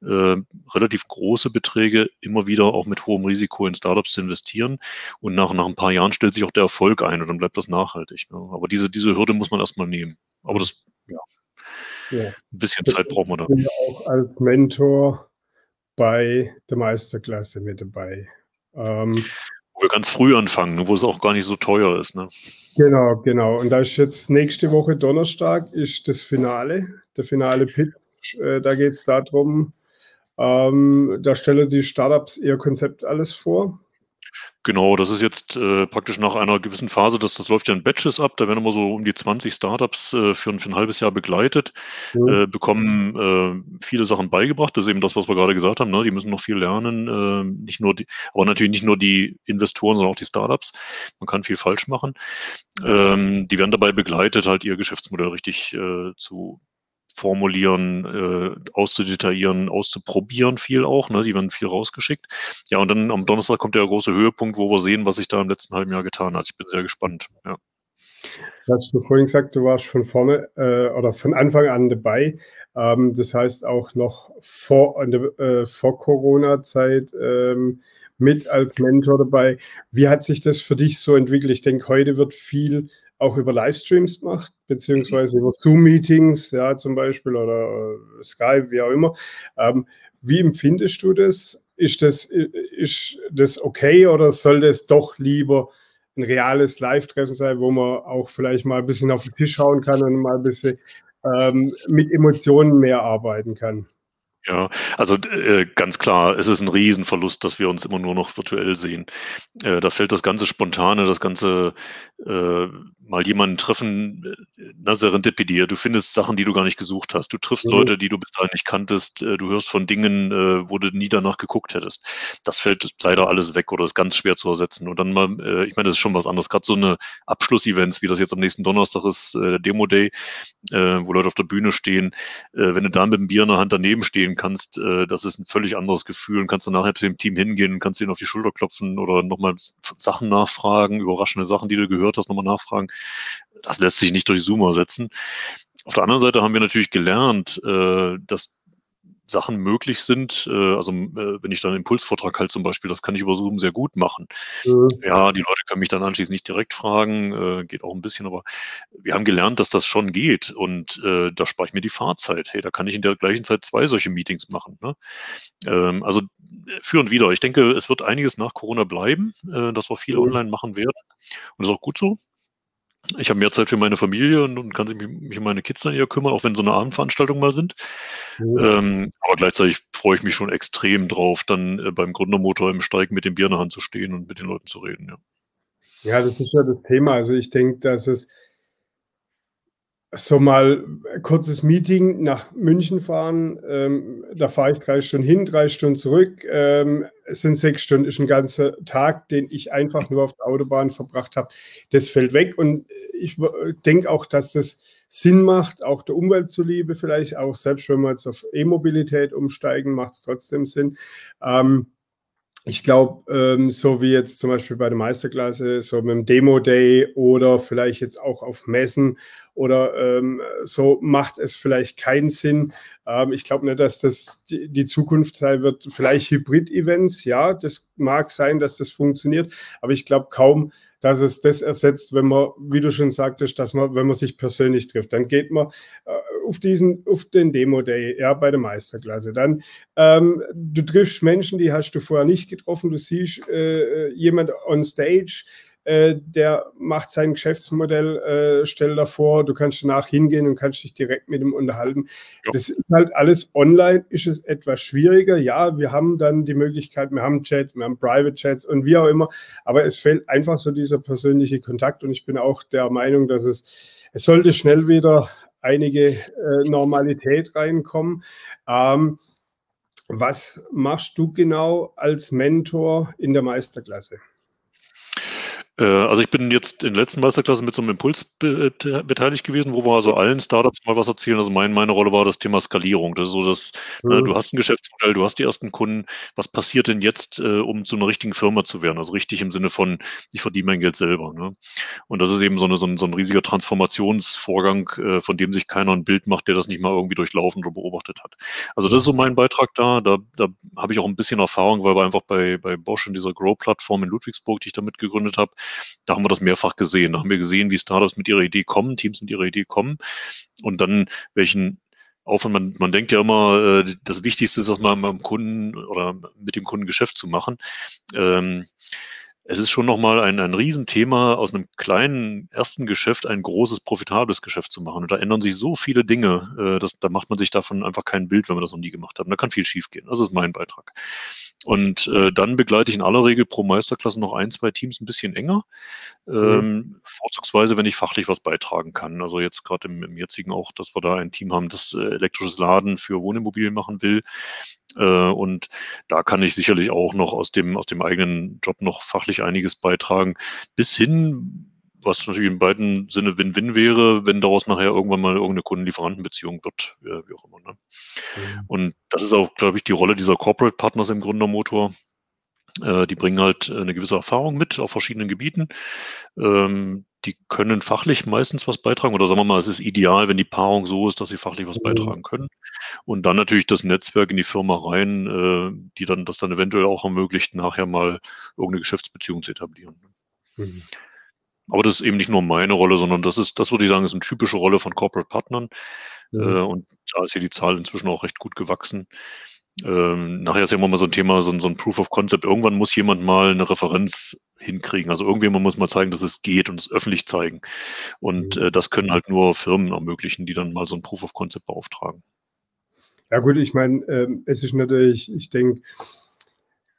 äh, relativ große Beträge immer wieder auch mit hohem Risiko in Start-ups zu investieren. Und nach nach 'n paar Jahren stellt sich auch der Erfolg ein und dann bleibt das nachhaltig, ne? Aber diese diese Hürde muss man erst mal nehmen. Aber das ja. Ja. 'N bisschen Das Zeit braucht man da. bin ja auch als Mentor bei der Meisterklasse mit dabei. Ähm Wo wir ganz früh anfangen, ne, wo es auch gar nicht so teuer ist, ne? Genau, genau. Und da ist jetzt nächste Woche Donnerstag ist das Finale, der finale Pitch. Äh, da geht's da drum ähm, da stellen die Start-ups ihr Konzept alles vor. Genau, das ist jetzt, äh, praktisch nach einer gewissen Phase das das läuft ja in Batches ab. Da werden immer so um die 20 Start-ups, äh, für 'n für 'n halbes Jahr begleitet, Mhm. äh, bekommen, äh, viele Sachen beigebracht. Das ist eben das, was wir grade gesagt haben, ne? Die müssen noch viel lernen, ähm, nicht nur die aber natürlich nicht nur die Investoren, sondern auch die Start-ups. Man kann viel falsch machen. Ähm, die werden dabei begleitet, halt ihr Geschäftsmodell richtig, äh, zu formulieren, äh, auszudetaillieren, auszuprobieren viel auch, ne? Die werden viel rausgeschickt. Ja, und dann am Donnerstag kommt der große Höhepunkt, wo wir sehen, was sich da im letzten halben Jahr getan hat. Ich bin sehr gespannt, ja. Du hast schon vorhin gesagt, du warst von vorne äh, oder von Anfang an dabei. Ähm, das heißt auch noch vor äh, vor Corona-Zeit, ähm, mit als Mentor dabei. Wie hat sich das für dich so entwickelt? Ich denke, heute wird viel auch über Livestreams gemacht, Mhm. beziehungsweise über Zoom-Meetings, ja, zum Beispiel oder, äh, Skype, wie auch immer. Ähm, wie empfindest du das? Ist das ist das okay oder soll das doch lieber 'n reales Live-Treffen sein, wo man auch vielleicht mal 'n bisschen auf 'n Tisch hauen kann und mal 'n bisschen, ähm, mit Emotionen mehr arbeiten kann? Ja, also, äh, ganz klar, es ist 'n Riesenverlust, dass wir uns immer nur noch virtuell sehen. Äh, da fällt das ganze Spontane, das ganze, äh, mal jemanden treffen, äh, ne, Serendipity. Du findest Sachen, die du gar nicht gesucht hast. Du triffst Mhm. Leute, die du bis dahin nicht kanntest. Äh, du hörst von Dingen, äh, wo du nie danach geguckt hättest. Das fällt leider alles weg oder ist ganz schwer zu ersetzen. Und dann mal ich meine, das ist schon was anderes. Grad so 'ne Abschlussevents, wie das jetzt am nächsten Donnerstag ist, äh, Demo Day, wo Leute auf der Bühne stehen. Wenn du da mit 'm Bier in der Hand daneben stehen kannst, äh, das ist 'n völlig anderes Gefühl und kannst dann nachher zu dem Team hingehen und kannst denen auf die Schulter klopfen oder noch mal S Sachen nachfragen, überraschende Sachen, die du gehört hast, noch mal nachfragen. Das lässt sich nicht durch Zoom ersetzen. Auf der anderen Seite haben wir natürlich gelernt, äh, dass Sachen möglich sind. Äh, also, äh, wenn ich da 'n Impulsvortrag halte zum Beispiel, das kann ich über Zoom sehr gut machen. Mhm. Ja, die Leute können mich dann anschließend nicht direkt fragen, äh, geht auch 'n bisschen, aber wir haben gelernt, dass das schon geht und, äh, da spare ich mir die Fahrzeit. Hey, da kann ich in der gleichen Zeit 2 solche Meetings machen, ne? Ähm, also, für und wider. Ich denke, es wird einiges nach Corona bleiben, äh, dass wir viel Mhm. online machen werden und das ist auch gut so. Ich habe mehr Zeit für meine Familie und und kann sich mi mich um meine Kids dann eher kümmern, auch wenn so 'ne Abendveranstaltungen mal sind. Mhm. Ähm, aber gleichzeitig freue ich mich schon extrem drauf, dann, äh, beim Gründermotor im Steig mit dem Bier in der Hand zu stehen und mit den Leuten zu reden, ja. Ja, das ist ja das Thema. Also, ich denke, dass es so mal ein kurzes Meeting nach München fahren. Ähm, da fahre ich drei Stunden hin, drei Stunden zurück. Ähm, es sind sechs Stunden, ist ein ganzer Tag, den ich einfach nur auf der Autobahn verbracht habe. Das fällt weg und ich denke auch, dass das Sinn macht, auch der Umwelt zuliebe vielleicht, auch selbst wenn wir jetzt auf E-Mobilität umsteigen, macht es trotzdem Sinn. Ähm, ich glaube, ähm, so wie jetzt zum Beispiel bei der Meisterklasse, so mit dem Demo-Day oder vielleicht jetzt auch auf Messen oder ähm, so macht es vielleicht keinen Sinn. Ähm, ich glaube nicht, dass das die, die Zukunft sein wird. Vielleicht Hybrid-Events, ja, das mag sein, dass das funktioniert, aber ich glaube kaum, dass es das ersetzt, wenn man, wie du schon sagtest, dass man, wenn man sich persönlich trifft, dann geht man äh, auf diesen, auf den Demo Day, ja, bei der Meisterklasse. Dann, ähm, du triffst Menschen, die hast du vorher nicht getroffen. Du siehst äh, jemand on stage, äh, der macht sein Geschäftsmodell, äh, stell davor, du kannst danach hingehen und kannst dich direkt mit ihm unterhalten. Ja. Das ist halt alles online, ist es etwas schwieriger. Ja, wir haben dann die Möglichkeit, wir haben Chat, wir haben Private Chats und wie auch immer, aber es fehlt einfach so dieser persönliche Kontakt und ich bin auch der Meinung, dass es, es sollte schnell wieder einige äh, Normalität reinkommen. Ähm, was machst du genau als Mentor in der Meisterklasse? Äh, also ich bin jetzt in der letzten Meisterklasse mit so einem Impuls beteiligt gewesen, wo wir also allen Startups mal was erzählen. Also mein, meine Rolle war das Thema Skalierung. Das ist so, dass ne, mhm. du hast ein Geschäftsmodell, du hast die ersten Kunden. Was passiert denn jetzt, äh, um zu einer richtigen Firma zu werden? Also richtig im Sinne von, ich verdiene mein Geld selber. Ne? Und das ist eben so, eine, so, ein, so ein riesiger Transformationsvorgang, äh, von dem sich keiner ein Bild macht, der das nicht mal irgendwie durchlaufen oder beobachtet hat. Also das ist so mein Beitrag da. Da, da habe ich auch ein bisschen Erfahrung, weil wir einfach bei, bei Bosch in dieser Grow-Plattform in Ludwigsburg, die ich damit gegründet habe, da haben wir das mehrfach gesehen. Da haben wir gesehen, wie Startups mit ihrer Idee kommen, Teams mit ihrer Idee kommen und dann welchen Aufwand, man, man denkt ja immer, äh, das Wichtigste ist, dass man mit dem Kunden oder mit dem Kunden Geschäft zu machen. Ähm, es ist schon nochmal ein, ein Riesenthema, aus einem kleinen ersten Geschäft ein großes, profitables Geschäft zu machen. Und da ändern sich so viele Dinge, äh, dass, da macht man sich davon einfach kein Bild, wenn man das noch nie gemacht hat. Und da kann viel schiefgehen. Das ist mein Beitrag. Und äh, dann begleite ich in aller Regel pro Meisterklasse noch ein, zwei Teams ein bisschen enger. Mhm. Ähm, vorzugsweise, wenn ich fachlich was beitragen kann. Also jetzt gerade im, im, jetzigen auch, dass wir da ein Team haben, das äh, elektrisches Laden für Wohnimmobilien machen will. Äh, und da kann ich sicherlich auch noch aus dem, aus dem eigenen Job noch fachlich einiges beitragen. Bis hin, was natürlich in beiden Sinne Win-Win wäre, wenn daraus nachher irgendwann mal irgendeine Kundenlieferantenbeziehung wird, wie auch immer. Ne? Mhm. Und das ist auch, glaube ich, die Rolle dieser Corporate Partners im Gründermotor. Äh, die bringen halt eine gewisse Erfahrung mit auf verschiedenen Gebieten. Ähm, die können fachlich meistens was beitragen oder sagen wir mal, es ist ideal, wenn die Paarung so ist, dass sie fachlich was mhm. beitragen können. Und dann natürlich das Netzwerk in die Firma rein, äh, die dann das dann eventuell auch ermöglicht, nachher mal irgendeine Geschäftsbeziehung zu etablieren. Mhm. Aber das ist eben nicht nur meine Rolle, sondern das ist, das würde ich sagen, ist eine typische Rolle von Corporate Partnern. Mhm. Äh, und da ist hier die Zahl inzwischen auch recht gut gewachsen. Ähm, nachher ist ja immer mal so ein Thema, so ein, so ein Proof of Concept. Irgendwann muss jemand mal eine Referenz hinkriegen. Also irgendjemand muss mal zeigen, dass es geht und es öffentlich zeigen. Und mhm. äh, das können halt nur Firmen ermöglichen, die dann mal so ein Proof of Concept beauftragen. Ja gut, ich meine, ähm, es ist natürlich, ich denke,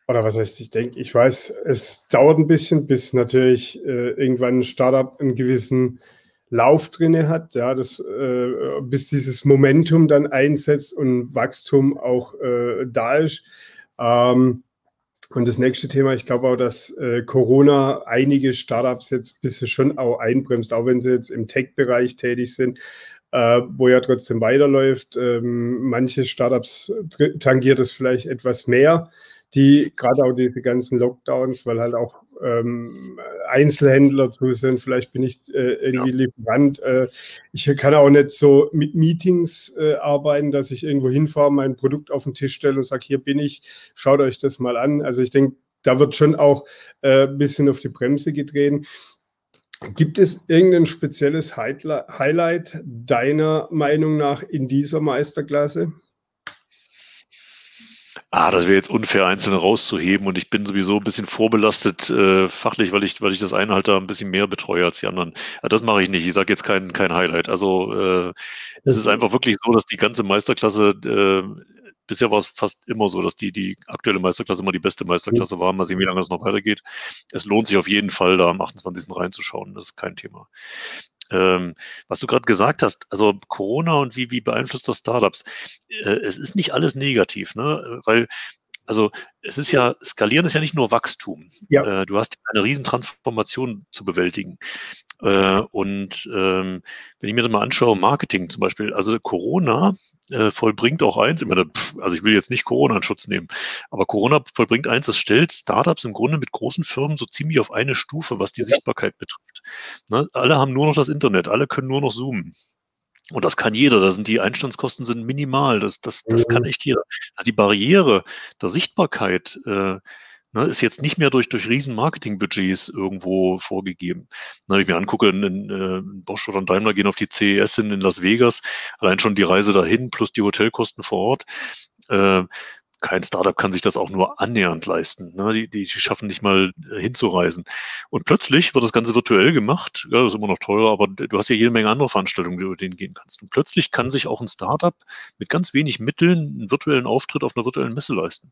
oder was heißt, ich denke, ich weiß, es dauert ein bisschen, bis natürlich äh, irgendwann ein Startup einen gewissen Lauf drinne hat, ja, das, äh, bis dieses Momentum dann einsetzt und Wachstum auch äh, da ist. Ähm, und das nächste Thema, ich glaube auch, dass äh, Corona einige Startups jetzt ein bisschen schon auch einbremst, auch wenn sie jetzt im Tech-Bereich tätig sind, äh, wo ja trotzdem weiterläuft. Ähm, manche Startups tangiert es vielleicht etwas mehr die gerade auch diese ganzen Lockdowns, weil halt auch ähm, Einzelhändler zu sind, vielleicht bin ich äh, irgendwie ja. Lieferant. Äh, ich kann auch nicht so mit Meetings äh, arbeiten, dass ich irgendwo hinfahre, mein Produkt auf den Tisch stelle und sage, hier bin ich, schaut euch das mal an. Also ich denke, da wird schon auch äh, ein bisschen auf die Bremse getreten. Gibt es irgendein spezielles Highlight deiner Meinung nach in dieser Meisterklasse? Ah, das wäre jetzt unfair, einzelne rauszuheben und ich bin sowieso ein bisschen vorbelastet äh, fachlich, weil ich, weil ich das eine halt da ein bisschen mehr betreue als die anderen. Aber das mache ich nicht. Ich sage jetzt kein, kein Highlight. Also äh, es ist einfach wirklich so, dass die ganze Meisterklasse äh, bisher war es fast immer so, dass die, die aktuelle Meisterklasse immer die beste Meisterklasse war. Mal sehen, wie lange es noch weitergeht. Es lohnt sich auf jeden Fall, da am 28. reinzuschauen. Das ist kein Thema. Ähm, was du gerade gesagt hast, also Corona und wie, wie beeinflusst das Startups? Äh, es ist nicht alles negativ, ne? weil also es ist ja, skalieren ist ja nicht nur Wachstum. Ja. Äh, du hast eine Riesentransformation zu bewältigen. Äh, und ähm, wenn ich mir das mal anschaue, Marketing zum Beispiel, also Corona äh, vollbringt auch eins, meine, also ich will jetzt nicht Corona in Schutz nehmen, aber Corona vollbringt eins, das stellt Startups im Grunde mit großen Firmen so ziemlich auf eine Stufe, was die ja. Sichtbarkeit betrifft. Ne? Alle haben nur noch das Internet, alle können nur noch zoomen. Und das kann jeder. Da sind die Einstandskosten sind minimal. Das, das, das kann mhm. echt jeder. Also die Barriere der Sichtbarkeit äh, ne, ist jetzt nicht mehr durch, durch riesen Marketingbudgets irgendwo vorgegeben. Na, wenn ich mir angucke, in, in, äh, Bosch oder Daimler gehen auf die CES in, in Las Vegas, allein schon die Reise dahin plus die Hotelkosten vor Ort. Äh, kein Startup kann sich das auch nur annähernd leisten. Ne? Die, die, schaffen nicht mal äh, hinzureisen. Und plötzlich wird das Ganze virtuell gemacht. Ja, das ist immer noch teurer, aber du hast ja jede Menge andere Veranstaltungen, die du denen gehen kannst. Und plötzlich kann sich auch ein Startup mit ganz wenig Mitteln einen virtuellen Auftritt auf einer virtuellen Messe leisten.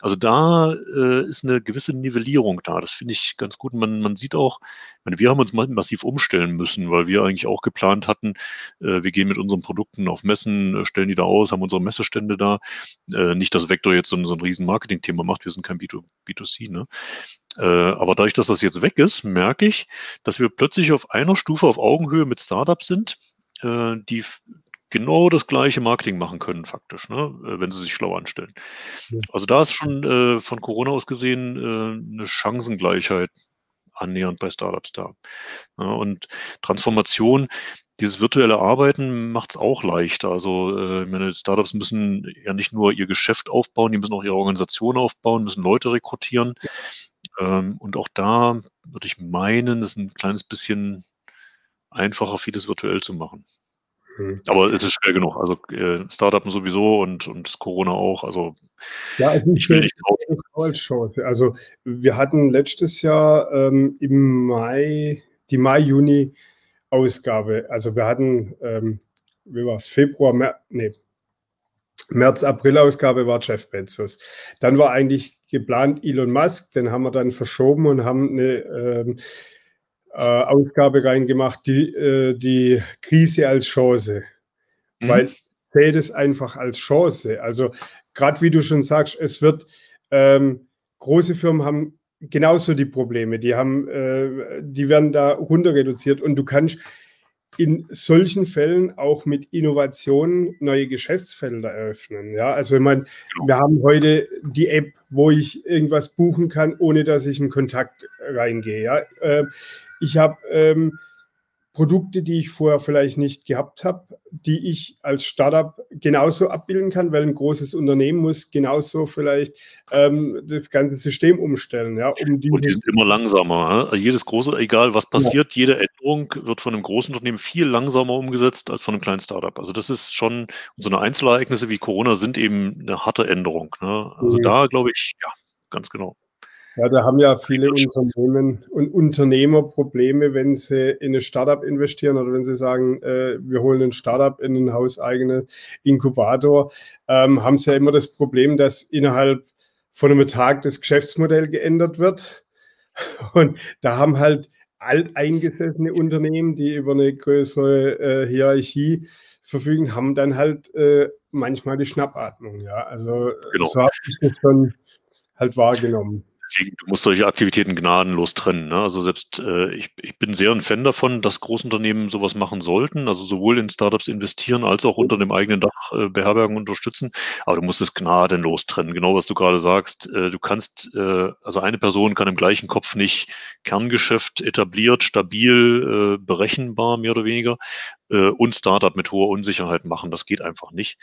Also da äh, ist eine gewisse Nivellierung da. Das finde ich ganz gut. Man, man sieht auch, meine, wir haben uns massiv umstellen müssen, weil wir eigentlich auch geplant hatten, äh, wir gehen mit unseren Produkten auf Messen, äh, stellen die da aus, haben unsere Messestände da. Äh, nicht, dass Vector jetzt so, ein, so ein riesen Marketing-Thema macht, wir sind kein B2, B2C, ne? Äh, aber dadurch, dass das jetzt weg ist, merke ich, dass wir plötzlich auf einer Stufe auf Augenhöhe mit Startups sind, äh, die genau das gleiche Marketing machen können, faktisch, ne, äh, wenn sie sich schlau anstellen. Ja. Also da ist schon äh, von Corona aus gesehen äh, eine Chancengleichheit annähernd bei Startups da. Ja, und Transformation, dieses virtuelle Arbeiten macht es auch leichter. Also äh, meine Startups müssen ja nicht nur ihr Geschäft aufbauen, die müssen auch ihre Organisation aufbauen, müssen Leute rekrutieren. Ähm, und auch da würde ich meinen, es ist ein kleines bisschen einfacher, vieles virtuell zu machen. Mhm. Aber es ist schwer genug. Also äh, Startup sowieso und, und Corona auch. Also ja, also ich will nicht. Also wir hatten letztes Jahr ähm, im Mai, die Mai-Juni Ausgabe. Also wir hatten, ähm, wie war es, Februar, März, nee, März, April Ausgabe war Jeff Bezos. Dann war eigentlich geplant Elon Musk, den haben wir dann verschoben und haben eine ähm, äh, Ausgabe reingemacht, die, äh, die Krise als Chance. Mhm. Weil ich sehe das einfach als Chance. Also gerade wie du schon sagst, es wird, ähm, große Firmen haben genauso die Probleme. Die haben, äh, die werden da runter reduziert und du kannst in solchen Fällen auch mit Innovationen neue Geschäftsfelder eröffnen. Ja, also wenn man, wir haben heute die App, wo ich irgendwas buchen kann, ohne dass ich in Kontakt reingehe. Ja, äh, ich habe ähm, Produkte, die ich vorher vielleicht nicht gehabt habe, die ich als Startup genauso abbilden kann, weil ein großes Unternehmen muss genauso vielleicht ähm, das ganze System umstellen. Ja, um die Und die sind immer langsamer. Ne? Jedes große, egal was passiert, ja. jede Änderung wird von einem großen Unternehmen viel langsamer umgesetzt als von einem kleinen Startup. Also das ist schon, so eine Einzelereignisse wie Corona sind eben eine harte Änderung. Ne? Also mhm. da glaube ich, ja, ganz genau. Ja, da haben ja viele Unternehmen und Unternehmer Probleme, wenn sie in ein Startup investieren oder wenn sie sagen, äh, wir holen ein Startup in einen hauseigenen Inkubator, ähm, haben sie ja immer das Problem, dass innerhalb von einem Tag das Geschäftsmodell geändert wird. Und da haben halt alteingesessene Unternehmen, die über eine größere äh, Hierarchie verfügen, haben dann halt äh, manchmal die Schnappatmung. Ja, also genau. so habe ich das dann halt wahrgenommen deswegen, du musst solche Aktivitäten gnadenlos trennen. Ne? Also selbst äh, ich, ich bin sehr ein Fan davon, dass Großunternehmen sowas machen sollten, also sowohl in Startups investieren als auch unter dem eigenen Dach äh, beherbergen und unterstützen. Aber du musst es gnadenlos trennen. Genau was du gerade sagst. Äh, du kannst, äh, also eine Person kann im gleichen Kopf nicht Kerngeschäft etabliert, stabil, äh, berechenbar, mehr oder weniger, äh, und Startup mit hoher Unsicherheit machen. Das geht einfach nicht.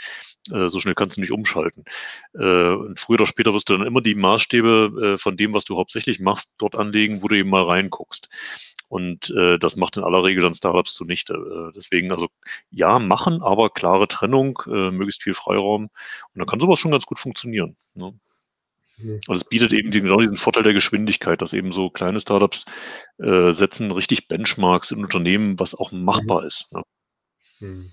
Äh, so schnell kannst du nicht umschalten. Äh, und früher oder später wirst du dann immer die Maßstäbe äh, von dem, was du hauptsächlich machst, dort anlegen, wo du eben mal reinguckst. Und äh, das macht in aller Regel dann Startups zunichte. Äh, deswegen, also ja, machen, aber klare Trennung, äh, möglichst viel Freiraum. Und dann kann sowas schon ganz gut funktionieren. Ne? Also es bietet eben genau diesen Vorteil der Geschwindigkeit, dass eben so kleine Startups äh, setzen richtig Benchmarks in Unternehmen, was auch machbar mhm. ist. Ne? Hm.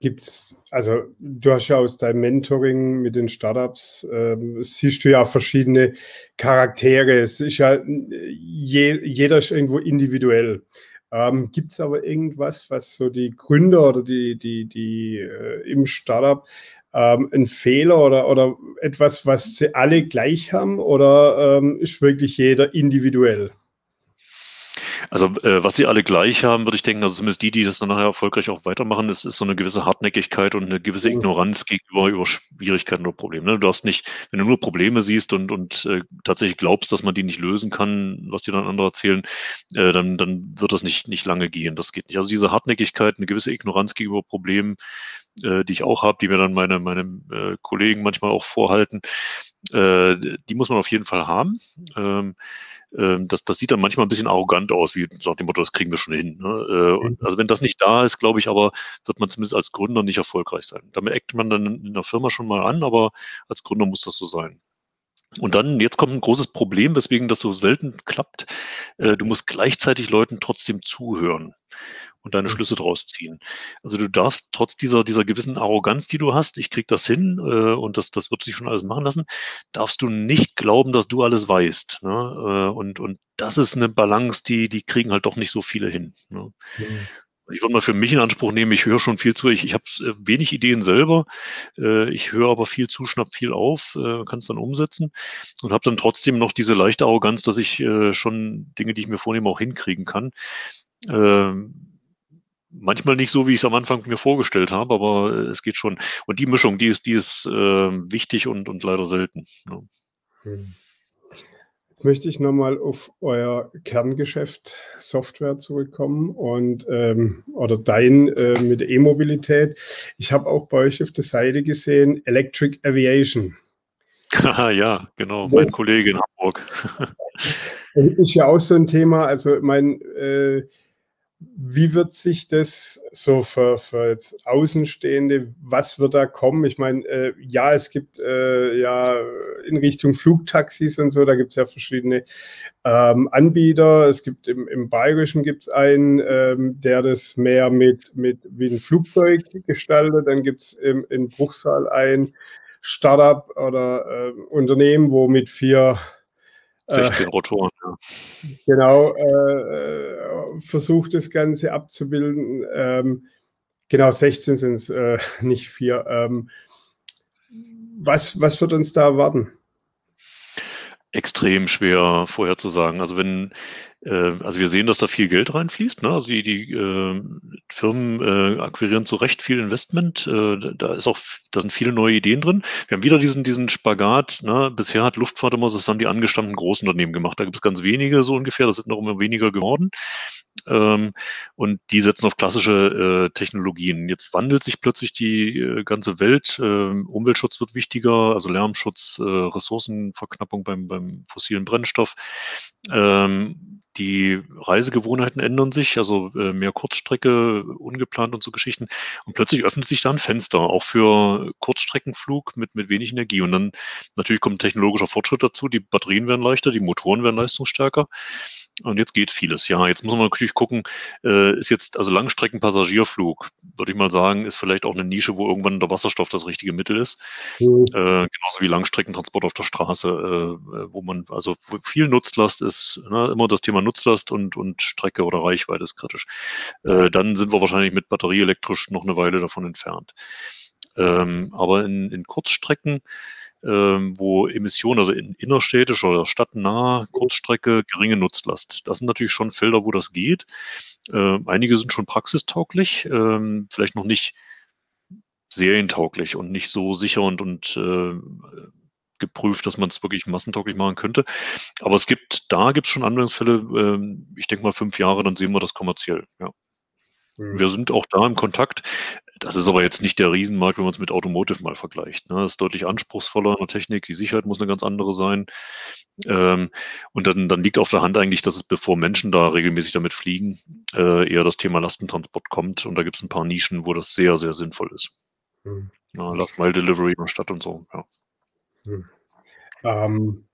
Gibt es, also du hast ja aus deinem Mentoring mit den Startups, ähm, siehst du ja verschiedene Charaktere. Es ist ja, je, jeder ist irgendwo individuell. Ähm, Gibt es aber irgendwas, was so die Gründer oder die, die, die äh, im Startup ähm, ein Fehler oder, oder etwas, was sie alle gleich haben oder ähm, ist wirklich jeder individuell? Also äh, was sie alle gleich haben, würde ich denken, also zumindest die, die das dann nachher erfolgreich auch weitermachen, ist, ist so eine gewisse Hartnäckigkeit und eine gewisse mhm. Ignoranz gegenüber über Schwierigkeiten oder Probleme. Ne? Du darfst nicht, wenn du nur Probleme siehst und, und äh, tatsächlich glaubst, dass man die nicht lösen kann, was dir dann andere erzählen, äh, dann, dann wird das nicht, nicht lange gehen. Das geht nicht. Also diese Hartnäckigkeit, eine gewisse Ignoranz gegenüber Problemen, äh, die ich auch habe, die mir dann meine, meine äh, Kollegen manchmal auch vorhalten, äh, die muss man auf jeden Fall haben. Ähm, ähm, das, das sieht dann manchmal ein bisschen arrogant aus, wie nach dem Motto, das kriegen wir schon hin. Ne? Äh, mhm. also wenn das nicht da ist, glaube ich, aber wird man zumindest als Gründer nicht erfolgreich sein. Damit eckt man dann in der Firma schon mal an, aber als Gründer muss das so sein. Und dann, jetzt kommt ein großes Problem, weswegen das so selten klappt. Äh, du musst gleichzeitig Leuten trotzdem zuhören und deine. Schlüsse draus ziehen. Also du darfst trotz dieser, dieser gewissen Arroganz, die du hast, ich krieg das hin äh, und das, das wird sich schon alles machen lassen, darfst du nicht glauben, dass du alles weißt. Ne? Äh, und, und das ist eine Balance, die, die kriegen halt doch nicht so viele hin. Ne? Mhm. Ich würde mal für mich in Anspruch nehmen, ich höre schon viel zu. Ich, ich habe äh, wenig Ideen selber. Äh, ich höre aber viel zu, schnapp viel auf, äh, kann es dann umsetzen und habe dann trotzdem noch diese leichte Arroganz, dass ich äh, schon Dinge, die ich mir vornehme, auch hinkriegen kann. Ähm, manchmal nicht so, wie ich es am Anfang mir vorgestellt habe, aber äh, es geht schon. Und die Mischung, die ist, die ist äh, wichtig und, und leider selten. Ja. Hm. Jetzt möchte ich nochmal auf euer Kerngeschäft Software zurückkommen und ähm, oder dein äh, mit E-Mobilität. Ich habe auch bei euch auf der Seite gesehen Electric Aviation. ja, genau, mein Kollege in Hamburg. ist ja auch so ein Thema. Also mein äh, wie wird sich das so für, für jetzt Außenstehende, was wird da kommen? Ich meine, äh, ja, es gibt äh, ja in Richtung Flugtaxis und so, da gibt es ja verschiedene ähm, Anbieter. Es gibt im, im Bayerischen gibt es einen, ähm, der das mehr mit, mit wie ein Flugzeug gestaltet. Dann gibt es in Bruchsal ein Startup oder äh, Unternehmen, wo mit vier 16 äh, Rotoren, ja. Genau, äh, versucht das Ganze abzubilden. Ähm, genau, 16 sind es, äh, nicht vier. Ähm, was, was wird uns da erwarten? Extrem schwer vorherzusagen. Also wenn äh, also wir sehen, dass da viel Geld reinfließt. Ne? Also die, die äh, Firmen äh, akquirieren zu Recht viel Investment. Äh, da ist auch, da sind viele neue Ideen drin. Wir haben wieder diesen, diesen Spagat. Ne? Bisher hat Luftfahrt immer, das haben die angestammten Großunternehmen gemacht. Da gibt es ganz wenige so ungefähr. Das sind noch immer weniger geworden. Ähm, und die setzen auf klassische äh, Technologien. Jetzt wandelt sich plötzlich die äh, ganze Welt. Äh, Umweltschutz wird wichtiger, also Lärmschutz, äh, Ressourcenverknappung beim, beim fossilen Brennstoff. Ähm, die Reisegewohnheiten ändern sich, also äh, mehr Kurzstrecke, ungeplant und so Geschichten. Und plötzlich öffnet sich da ein Fenster, auch für Kurzstreckenflug mit, mit wenig Energie. Und dann natürlich kommt technologischer Fortschritt dazu, die Batterien werden leichter, die Motoren werden leistungsstärker. Und jetzt geht vieles. Ja, jetzt muss man natürlich gucken, äh, ist jetzt, also Langstreckenpassagierflug, würde ich mal sagen, ist vielleicht auch eine Nische, wo irgendwann der Wasserstoff das richtige Mittel ist. Mhm. Äh, genauso wie Langstreckentransport auf der Straße, äh, wo man, also viel Nutzlast ist, ne, immer das Thema Nutzlast und, und Strecke oder Reichweite ist kritisch. Äh, dann sind wir wahrscheinlich mit batterieelektrisch noch eine Weile davon entfernt. Ähm, aber in, in Kurzstrecken, ähm, wo Emissionen, also in innerstädtisch oder stadtnah, Kurzstrecke, geringe Nutzlast. Das sind natürlich schon Felder, wo das geht. Äh, einige sind schon praxistauglich, äh, vielleicht noch nicht serientauglich und nicht so sicher und, und äh, geprüft, dass man es wirklich massentauglich machen könnte. Aber es gibt, da gibt es schon Anwendungsfälle, äh, ich denke mal fünf Jahre, dann sehen wir das kommerziell, ja. Mhm. Wir sind auch da im Kontakt. Das ist aber jetzt nicht der Riesenmarkt, wenn man es mit Automotive mal vergleicht. Ne? Das ist deutlich anspruchsvoller in der Technik. Die Sicherheit muss eine ganz andere sein. Ähm, und dann, dann liegt auf der Hand eigentlich, dass es, bevor Menschen da regelmäßig damit fliegen, äh, eher das Thema Lastentransport kommt. Und da gibt es ein paar Nischen, wo das sehr, sehr sinnvoll ist. Hm. Ja, Last Mile Delivery in der Stadt und so, ja. Hm. Ähm,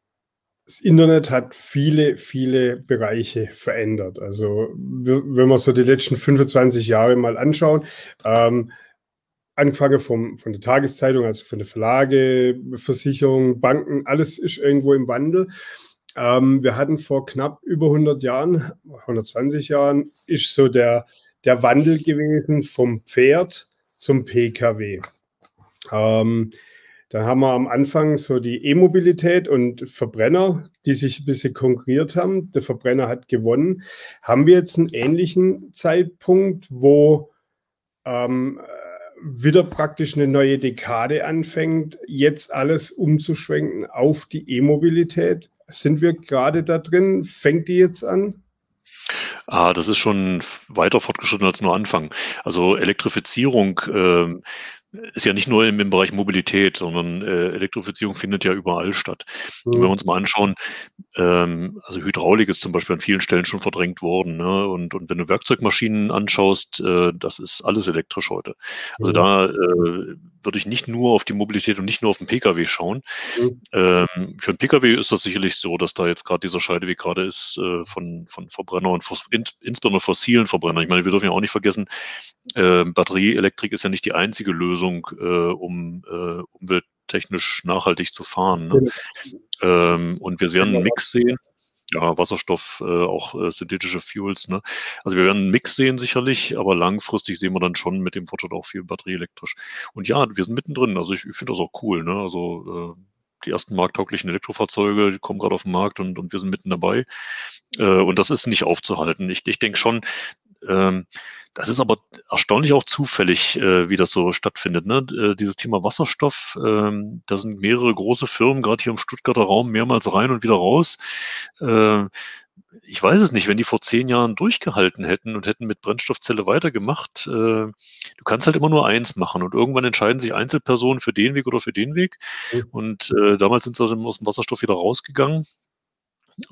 das Internet hat viele, viele Bereiche verändert. Also wenn wir so die letzten 25 Jahre mal anschauen, ähm, angefangen vom, von der Tageszeitung, also von der Verlage, Versicherung, Banken, alles ist irgendwo im Wandel. Ähm, wir hatten vor knapp über 100 Jahren, 120 Jahren, ist so der, der Wandel gewesen vom Pferd zum Pkw. Ähm, dann haben wir am Anfang so die E-Mobilität und Verbrenner, die sich ein bisschen konkurriert haben. Der Verbrenner hat gewonnen. Haben wir jetzt einen ähnlichen Zeitpunkt, wo ähm, wieder praktisch eine neue Dekade anfängt, jetzt alles umzuschwenken auf die E-Mobilität? Sind wir gerade da drin? Fängt die jetzt an? Ah, das ist schon weiter fortgeschritten als nur Anfang. Also Elektrifizierung äh, ist ja nicht nur im, im Bereich Mobilität, sondern äh, Elektrifizierung findet ja überall statt. Mhm. Wenn wir uns mal anschauen, ähm, also Hydraulik ist zum Beispiel an vielen Stellen schon verdrängt worden. Ne? Und, und wenn du Werkzeugmaschinen anschaust, äh, das ist alles elektrisch heute. Also mhm. da äh, würde ich nicht nur auf die Mobilität und nicht nur auf den Pkw schauen. Mhm. Ähm, für den Pkw ist das sicherlich so, dass da jetzt gerade dieser Scheideweg gerade ist äh, von, von Verbrenner und in, insbesondere fossilen Verbrenner. Ich meine, wir dürfen ja auch nicht vergessen, äh, Batterieelektrik ist ja nicht die einzige Lösung, äh, um äh, umwelttechnisch nachhaltig zu fahren. Ne? Ja. Ähm, und wir werden einen Mix sehen ja, Wasserstoff, äh, auch äh, synthetische Fuels. Ne? Also wir werden einen Mix sehen sicherlich, aber langfristig sehen wir dann schon mit dem Fortschritt auch viel batterieelektrisch. Und ja, wir sind mittendrin. Also ich, ich finde das auch cool. Ne? Also äh, die ersten markttauglichen Elektrofahrzeuge, die kommen gerade auf den Markt und, und wir sind mitten dabei. Äh, und das ist nicht aufzuhalten. Ich, ich denke schon, ähm, das ist aber erstaunlich auch zufällig, äh, wie das so stattfindet. Ne? Äh, dieses Thema Wasserstoff, ähm, da sind mehrere große Firmen, gerade hier im Stuttgarter Raum, mehrmals rein und wieder raus. Äh, ich weiß es nicht, wenn die vor zehn Jahren durchgehalten hätten und hätten mit Brennstoffzelle weitergemacht. Äh, du kannst halt immer nur eins machen und irgendwann entscheiden sich Einzelpersonen für den Weg oder für den Weg. Und äh, damals sind sie aus dem Wasserstoff wieder rausgegangen.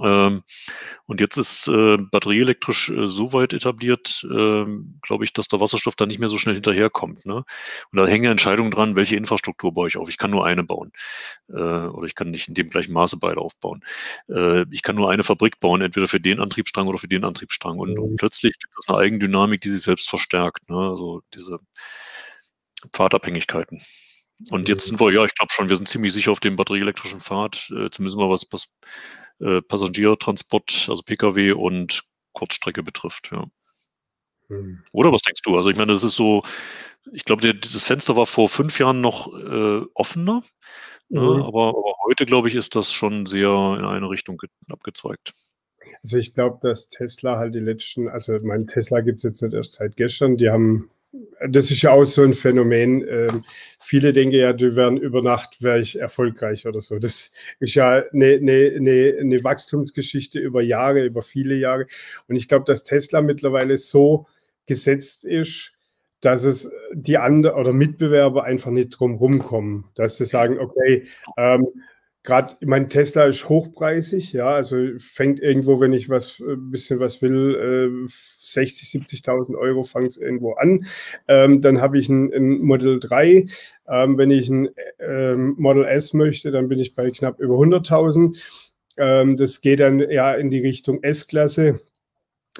Ähm, und jetzt ist äh, batterieelektrisch äh, so weit etabliert, äh, glaube ich, dass der Wasserstoff da nicht mehr so schnell hinterherkommt. Ne? Und da hängen Entscheidungen dran, welche Infrastruktur baue ich auf. Ich kann nur eine bauen. Äh, oder ich kann nicht in dem gleichen Maße beide aufbauen. Äh, ich kann nur eine Fabrik bauen, entweder für den Antriebsstrang oder für den Antriebsstrang. Und, und mhm. plötzlich gibt es eine Eigendynamik, die sich selbst verstärkt. Ne? Also diese Pfadabhängigkeiten. Und jetzt mhm. sind wir, ja, ich glaube schon, wir sind ziemlich sicher auf dem batterieelektrischen Pfad, äh, zumindest mal was, was äh, Passagiertransport, also Pkw und Kurzstrecke betrifft, ja. Hm. Oder was denkst du? Also ich meine, das ist so, ich glaube, das Fenster war vor fünf Jahren noch äh, offener, ne? mhm. aber, aber, heute, glaube ich, ist das schon sehr in eine Richtung abgezweigt. Also ich glaube, dass Tesla halt die letzten, also mein Tesla gibt es jetzt nicht erst seit gestern, die haben das ist ja auch so ein Phänomen. Ähm, viele denken ja, die werden über Nacht wäre ich erfolgreich oder so. Das ist ja eine, eine, eine, eine Wachstumsgeschichte über Jahre, über viele Jahre. Und ich glaube, dass Tesla mittlerweile so gesetzt ist, dass es die anderen oder Mitbewerber einfach nicht drum rumkommen, dass sie sagen, okay, ähm, gerade, mein Tesla ist hochpreisig, ja, also fängt irgendwo, wenn ich was, ein äh, bisschen was will, äh, 60, 70.000 Euro fängt es irgendwo an. Ähm, dann habe ich ein, ein, Model 3. Ähm, wenn ich ein ähm, Model S möchte, dann bin ich bei knapp über 100.000. Ähm, das geht dann ja in die Richtung S-Klasse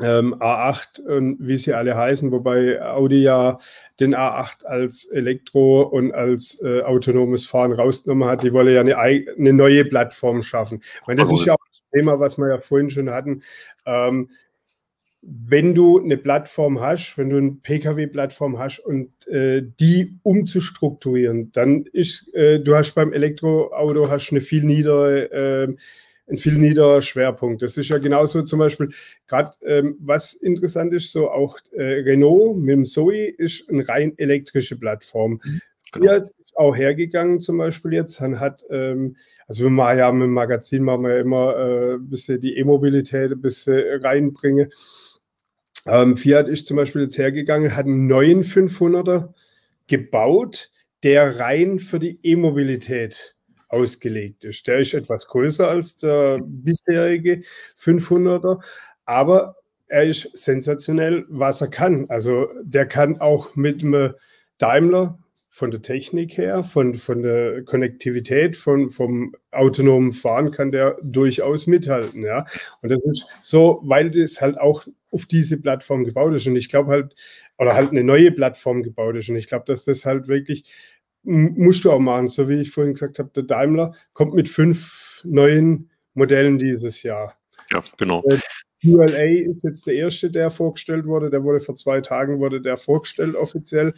ähm, A8 und wie sie alle heißen, wobei Audi ja den A8 als Elektro und als äh, autonomes Fahren rausgenommen hat. Die wollen ja eine, eine neue Plattform schaffen. Ich meine, das ist ja auch das Thema, was wir ja vorhin schon hatten. Ähm, wenn du eine Plattform hast, wenn du eine Pkw-Plattform hast und äh, die umzustrukturieren, dann ist, äh, du hast beim Elektroauto hast eine viel niedere äh, ein viel niederer Schwerpunkt. Das ist ja genauso zum Beispiel, gerade ähm, was interessant ist, so auch äh, Renault mit dem Zoe ist eine rein elektrische Plattform. Mhm. Genau. Hier ist auch hergegangen zum Beispiel jetzt, dann hat, ähm, also wir machen ja mit dem Magazin machen wir ja immer äh, ein bisschen die E-Mobilität ein bisschen reinbringen. Ähm, Fiat ist zum Beispiel jetzt hergegangen, hat einen neuen 500er gebaut, der rein für die E-Mobilität ausgelegt ist. Der ist etwas größer als der bisherige 500er, aber er ist sensationell, was er kann. Also der kann auch mit einem Daimler von der Technik her, von, von der Konnektivität, von, vom autonomen Fahren kann der durchaus mithalten, ja. Und das ist so, weil das halt auch auf diese Plattform gebaut ist. Und ich glaube halt, oder halt eine neue Plattform gebaut ist. Und ich glaube, dass das halt wirklich musst du auch machen, so wie ich vorhin gesagt habe, der Daimler kommt mit fünf neuen Modellen dieses Jahr. Ja, genau. Äh, ULA ist jetzt der erste, der vorgestellt wurde. Der wurde vor zwei Tagen wurde der vorgestellt offiziell.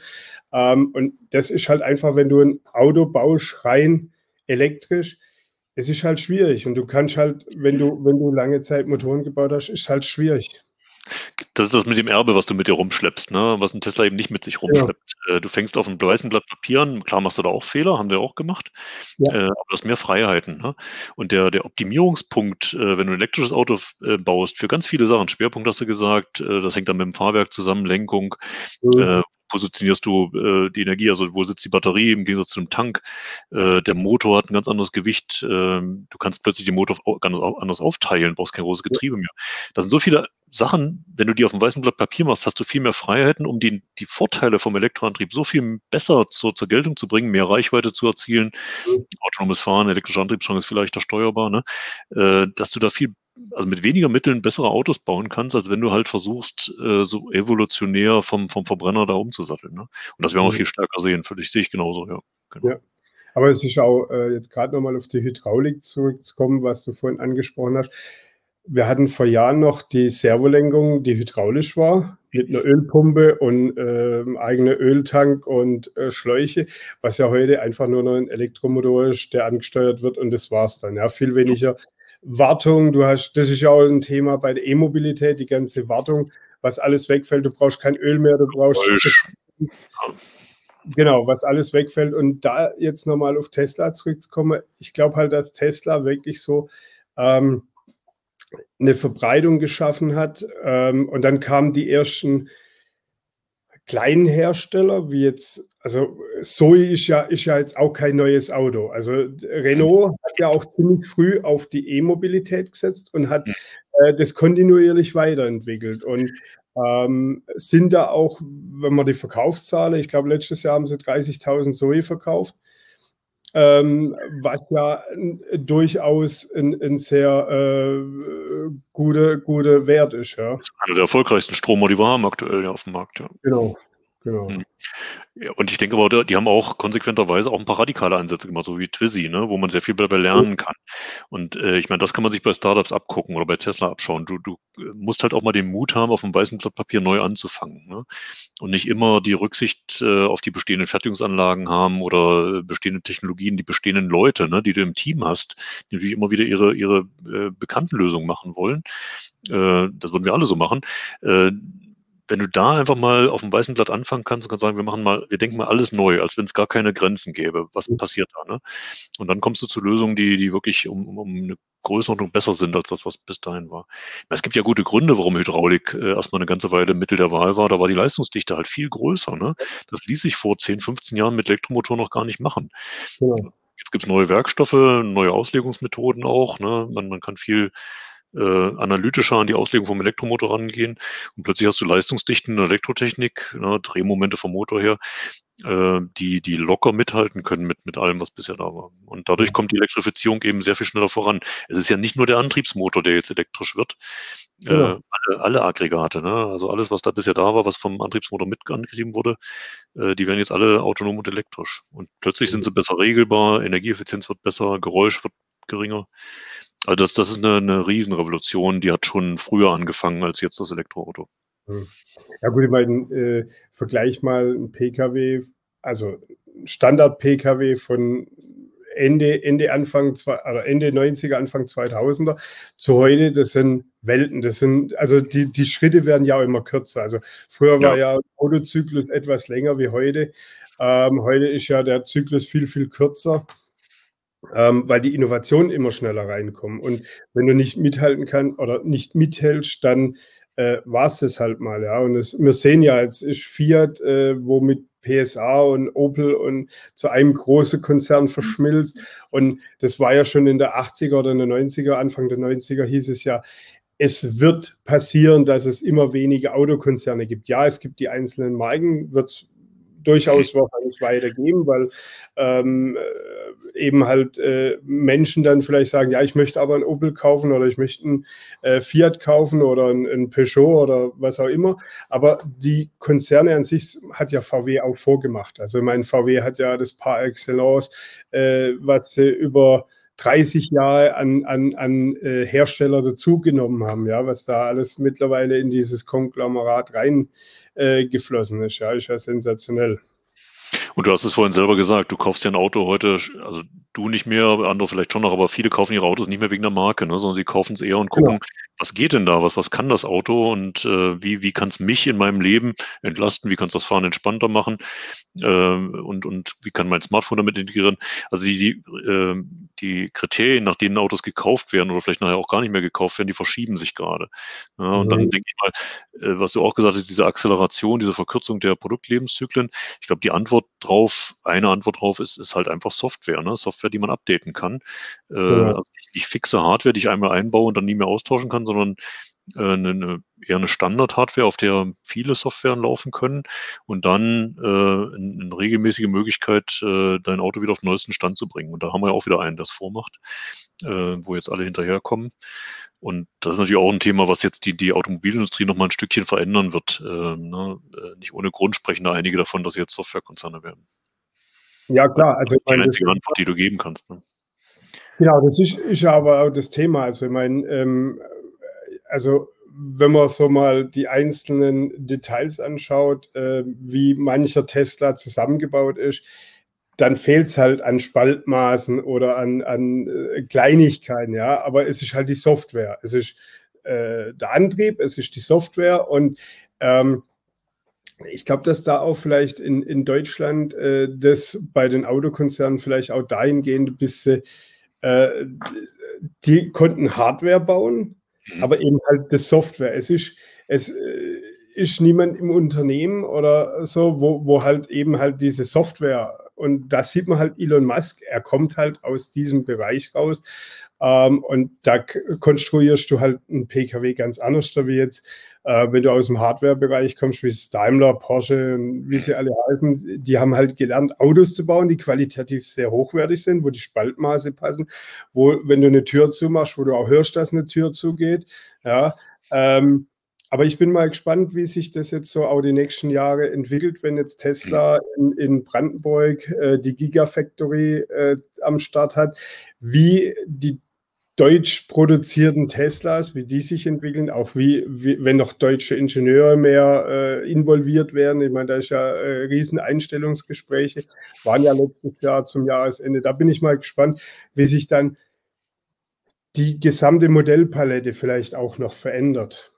Ähm, und das ist halt einfach, wenn du ein Auto baust, rein elektrisch, es ist halt schwierig. Und du kannst halt, wenn du, wenn du lange Zeit Motoren gebaut hast, ist halt schwierig. Das ist das mit dem Erbe, was du mit dir rumschleppst, ne? was ein Tesla eben nicht mit sich rumschleppt. Ja. Äh, du fängst auf einem weißen Blatt Papier an, klar machst du da auch Fehler, haben wir auch gemacht, ja. äh, aber du hast mehr Freiheiten. Ne? Und der, der Optimierungspunkt, äh, wenn du ein elektrisches Auto äh, baust, für ganz viele Sachen, Schwerpunkt hast du gesagt, das hängt dann mit dem Fahrwerk zusammen, Lenkung, mhm positionierst du äh, die Energie, also wo sitzt die Batterie im Gegensatz zu einem Tank. Äh, der Motor hat ein ganz anderes Gewicht. Äh, du kannst plötzlich den Motor ganz anders aufteilen, brauchst kein großes Getriebe mehr. Das sind so viele Sachen, wenn du die auf dem weißen Blatt Papier machst, hast du viel mehr Freiheiten, um die, die Vorteile vom Elektroantrieb so viel besser zur, zur Geltung zu bringen, mehr Reichweite zu erzielen. Mhm. Autonomes Fahren, elektrischer Antriebsstrang ist vielleicht steuerbar, ne? äh, dass du da viel also mit weniger Mitteln bessere Autos bauen kannst, als wenn du halt versuchst, äh, so evolutionär vom, vom Verbrenner da umzusatteln. Ne? Und das werden wir mhm. viel stärker sehen, völlig sehe ich genauso, ja. Genau. ja. Aber es ist auch äh, jetzt gerade nochmal auf die Hydraulik zurückzukommen, was du vorhin angesprochen hast. Wir hatten vor Jahren noch die Servolenkung, die hydraulisch war, mit einer Ölpumpe und äh, eigener Öltank und äh, Schläuche, was ja heute einfach nur noch ein Elektromotor ist, der angesteuert wird und das war's dann. Ja, viel weniger Wartung, du hast, das ist ja auch ein Thema bei der E-Mobilität, die ganze Wartung, was alles wegfällt, du brauchst kein Öl mehr, du brauchst. Genau, was alles wegfällt. Und da jetzt nochmal auf Tesla zurückzukommen, ich glaube halt, dass Tesla wirklich so ähm, eine Verbreitung geschaffen hat. Ähm, und dann kamen die ersten kleinen Hersteller, wie jetzt, also Zoe ist ja, ist ja jetzt auch kein neues Auto. Also Renault hat ja auch ziemlich früh auf die E-Mobilität gesetzt und hat äh, das kontinuierlich weiterentwickelt. Und ähm, sind da auch, wenn man die Verkaufszahlen, ich glaube, letztes Jahr haben sie 30.000 Zoe verkauft, ähm, was ja durchaus ein, ein sehr äh, guter gute Wert ist. Ja. Das ist einer der erfolgreichsten Stromer, die wir haben aktuell ja, auf dem Markt. Ja. Genau, genau. Hm. Ja, und ich denke aber, die haben auch konsequenterweise auch ein paar radikale Ansätze gemacht, so wie Twizy, ne, wo man sehr viel dabei lernen kann. Und äh, ich meine, das kann man sich bei Startups abgucken oder bei Tesla abschauen. Du, du äh, musst halt auch mal den Mut haben, auf einem weißen Blatt Papier neu anzufangen. Ne? Und nicht immer die Rücksicht äh, auf die bestehenden Fertigungsanlagen haben oder äh, bestehende Technologien, die bestehenden Leute, ne, die du im Team hast, die natürlich immer wieder ihre, ihre äh, bekannten Lösungen machen wollen. Äh, das würden wir alle so machen. Äh, wenn du da einfach mal auf dem weißen Blatt anfangen kannst und kannst sagen, wir machen mal, wir denken mal alles neu, als wenn es gar keine Grenzen gäbe. Was mhm. passiert da? Ne? Und dann kommst du zu Lösungen, die, die wirklich um, um eine Größenordnung besser sind als das, was bis dahin war. Es gibt ja gute Gründe, warum Hydraulik äh, erstmal eine ganze Weile Mittel der Wahl war. Da war die Leistungsdichte halt viel größer. Ne? Das ließ sich vor 10, 15 Jahren mit Elektromotor noch gar nicht machen. Ja. Jetzt gibt es neue Werkstoffe, neue Auslegungsmethoden auch. Ne? Man, man kann viel äh, analytischer an die Auslegung vom Elektromotor rangehen und plötzlich hast du Leistungsdichten in der Elektrotechnik, ne, Drehmomente vom Motor her, äh, die, die locker mithalten können mit, mit allem, was bisher da war. Und dadurch kommt die Elektrifizierung eben sehr viel schneller voran. Es ist ja nicht nur der Antriebsmotor, der jetzt elektrisch wird, äh, ja. alle, alle, Aggregate, ne? also alles, was da bisher da war, was vom Antriebsmotor mit angetrieben wurde, äh, die werden jetzt alle autonom und elektrisch. Und plötzlich sind sie besser regelbar, Energieeffizienz wird besser, Geräusch wird geringer. Also das, das ist eine, eine Riesenrevolution, die hat schon früher angefangen als jetzt das Elektroauto. Hm. Ja gut, ich meine, äh, vergleich mal ein PKW, also Standard-PKW von Ende, Ende Anfang, oder Ende 90er, Anfang 2000er zu heute, das sind Welten. Das sind, also die, die Schritte werden ja auch immer kürzer. Also früher war ja, ja Autozyklus etwas länger wie heute. Ähm, heute ist ja der Zyklus viel, viel kürzer ähm, weil die Innovationen immer schneller reinkommen. Und wenn du nicht mithalten kannst oder nicht mithältst, dann äh, war es das halt mal, ja. Und es, wir sehen ja, jetzt ist Fiat, äh, wo mit PSA und Opel und zu einem großen Konzern verschmilzt. Und das war ja schon in der 80er oder in der 90er, Anfang der 90er hieß es ja, es wird passieren, dass es immer weniger Autokonzerne gibt. Ja, es gibt die einzelnen Marken, wird es durchaus wahrscheinlich weitergeben, weil ähm, äh, eben halt äh, Menschen dann vielleicht sagen, ja, ich möchte aber ein Opel kaufen oder ich möchte ein äh, Fiat kaufen oder ein, ein, Peugeot oder was auch immer. Aber die Konzerne an sich hat ja VW auch vorgemacht. Also mein VW hat ja das Par Excellence, äh, was sie über 30 Jahre an, an, an äh, Hersteller dazugenommen haben, ja, was da alles mittlerweile in dieses Konglomerat reingeflossen äh, ist, ja, ist ja sensationell. Und du hast es vorhin selber gesagt, du kaufst ja ein Auto heute, also du nicht mehr, andere vielleicht schon noch, aber viele kaufen ihre Autos nicht mehr wegen der Marke, ne, sondern sie kaufen es eher und gucken, genau. Was geht denn da, was, was kann das Auto und äh, wie, wie kann es mich in meinem Leben entlasten, wie kann es das Fahren entspannter machen äh, und, und wie kann mein Smartphone damit integrieren. Also die, die, äh, die Kriterien, nach denen Autos gekauft werden oder vielleicht nachher auch gar nicht mehr gekauft werden, die verschieben sich gerade. Ja, und mhm. dann denke ich mal, äh, was du auch gesagt hast, diese Acceleration, diese Verkürzung der Produktlebenszyklen, ich glaube, die Antwort drauf, eine Antwort drauf ist, ist halt einfach Software, ne? Software die man updaten kann. Äh, ja. also nicht fixe Hardware, die ich einmal einbaue und dann nie mehr austauschen kann, sondern äh, eine, eher eine Standard-Hardware, auf der viele Softwaren laufen können und dann äh, eine, eine regelmäßige Möglichkeit, äh, dein Auto wieder auf den neuesten Stand zu bringen. Und da haben wir ja auch wieder einen, der es vormacht, äh, wo jetzt alle hinterherkommen. Und das ist natürlich auch ein Thema, was jetzt die, die Automobilindustrie noch mal ein Stückchen verändern wird. Äh, ne? Äh, nicht ohne Grund sprechen da einige davon, dass sie jetzt Softwarekonzerne werden. Ja, klar. Also, das ist die einzige Antwort, die du geben kannst. Ne? Genau, das ist, ist aber auch das Thema. Also, ich meine, ähm, also wenn man so mal die einzelnen Details anschaut, äh, wie mancher Tesla zusammengebaut ist, dann fehlt es halt an Spaltmaßen oder an, an äh, Kleinigkeiten, ja. Aber es ist halt die Software. Es ist äh, der Antrieb, es ist die Software und ähm, ich glaube, dass da auch vielleicht in, in Deutschland äh, das bei den Autokonzernen vielleicht auch dahingehend bis sie, äh, die konnten Hardware bauen, mhm. aber eben halt das Software. Es ist, es äh, ist niemand im Unternehmen oder so, wo, wo halt eben halt diese Software und da sieht man halt Elon Musk, er kommt halt aus diesem Bereich raus. Ähm, und da konstruierst du halt einen PKW ganz anders, wie jetzt, äh, wenn du aus dem Hardware-Bereich kommst, wie Daimler, Porsche wie sie alle heißen. Die haben halt gelernt, Autos zu bauen, die qualitativ sehr hochwertig sind, wo die Spaltmaße passen, wo, wenn du eine Tür zumachst, wo du auch hörst, dass eine Tür zugeht. Ja, ähm, aber ich bin mal gespannt, wie sich das jetzt so auch die nächsten Jahre entwickelt, wenn jetzt Tesla in, in Brandenburg äh, die Gigafactory äh, am Start hat, wie die deutsch produzierten Teslas, wie die sich entwickeln, auch wie, wie wenn noch deutsche Ingenieure mehr äh, involviert werden. Ich meine, da ist ja äh, riesen Einstellungsgespräche, waren ja letztes Jahr zum Jahresende. Da bin ich mal gespannt, wie sich dann die gesamte Modellpalette vielleicht auch noch verändert.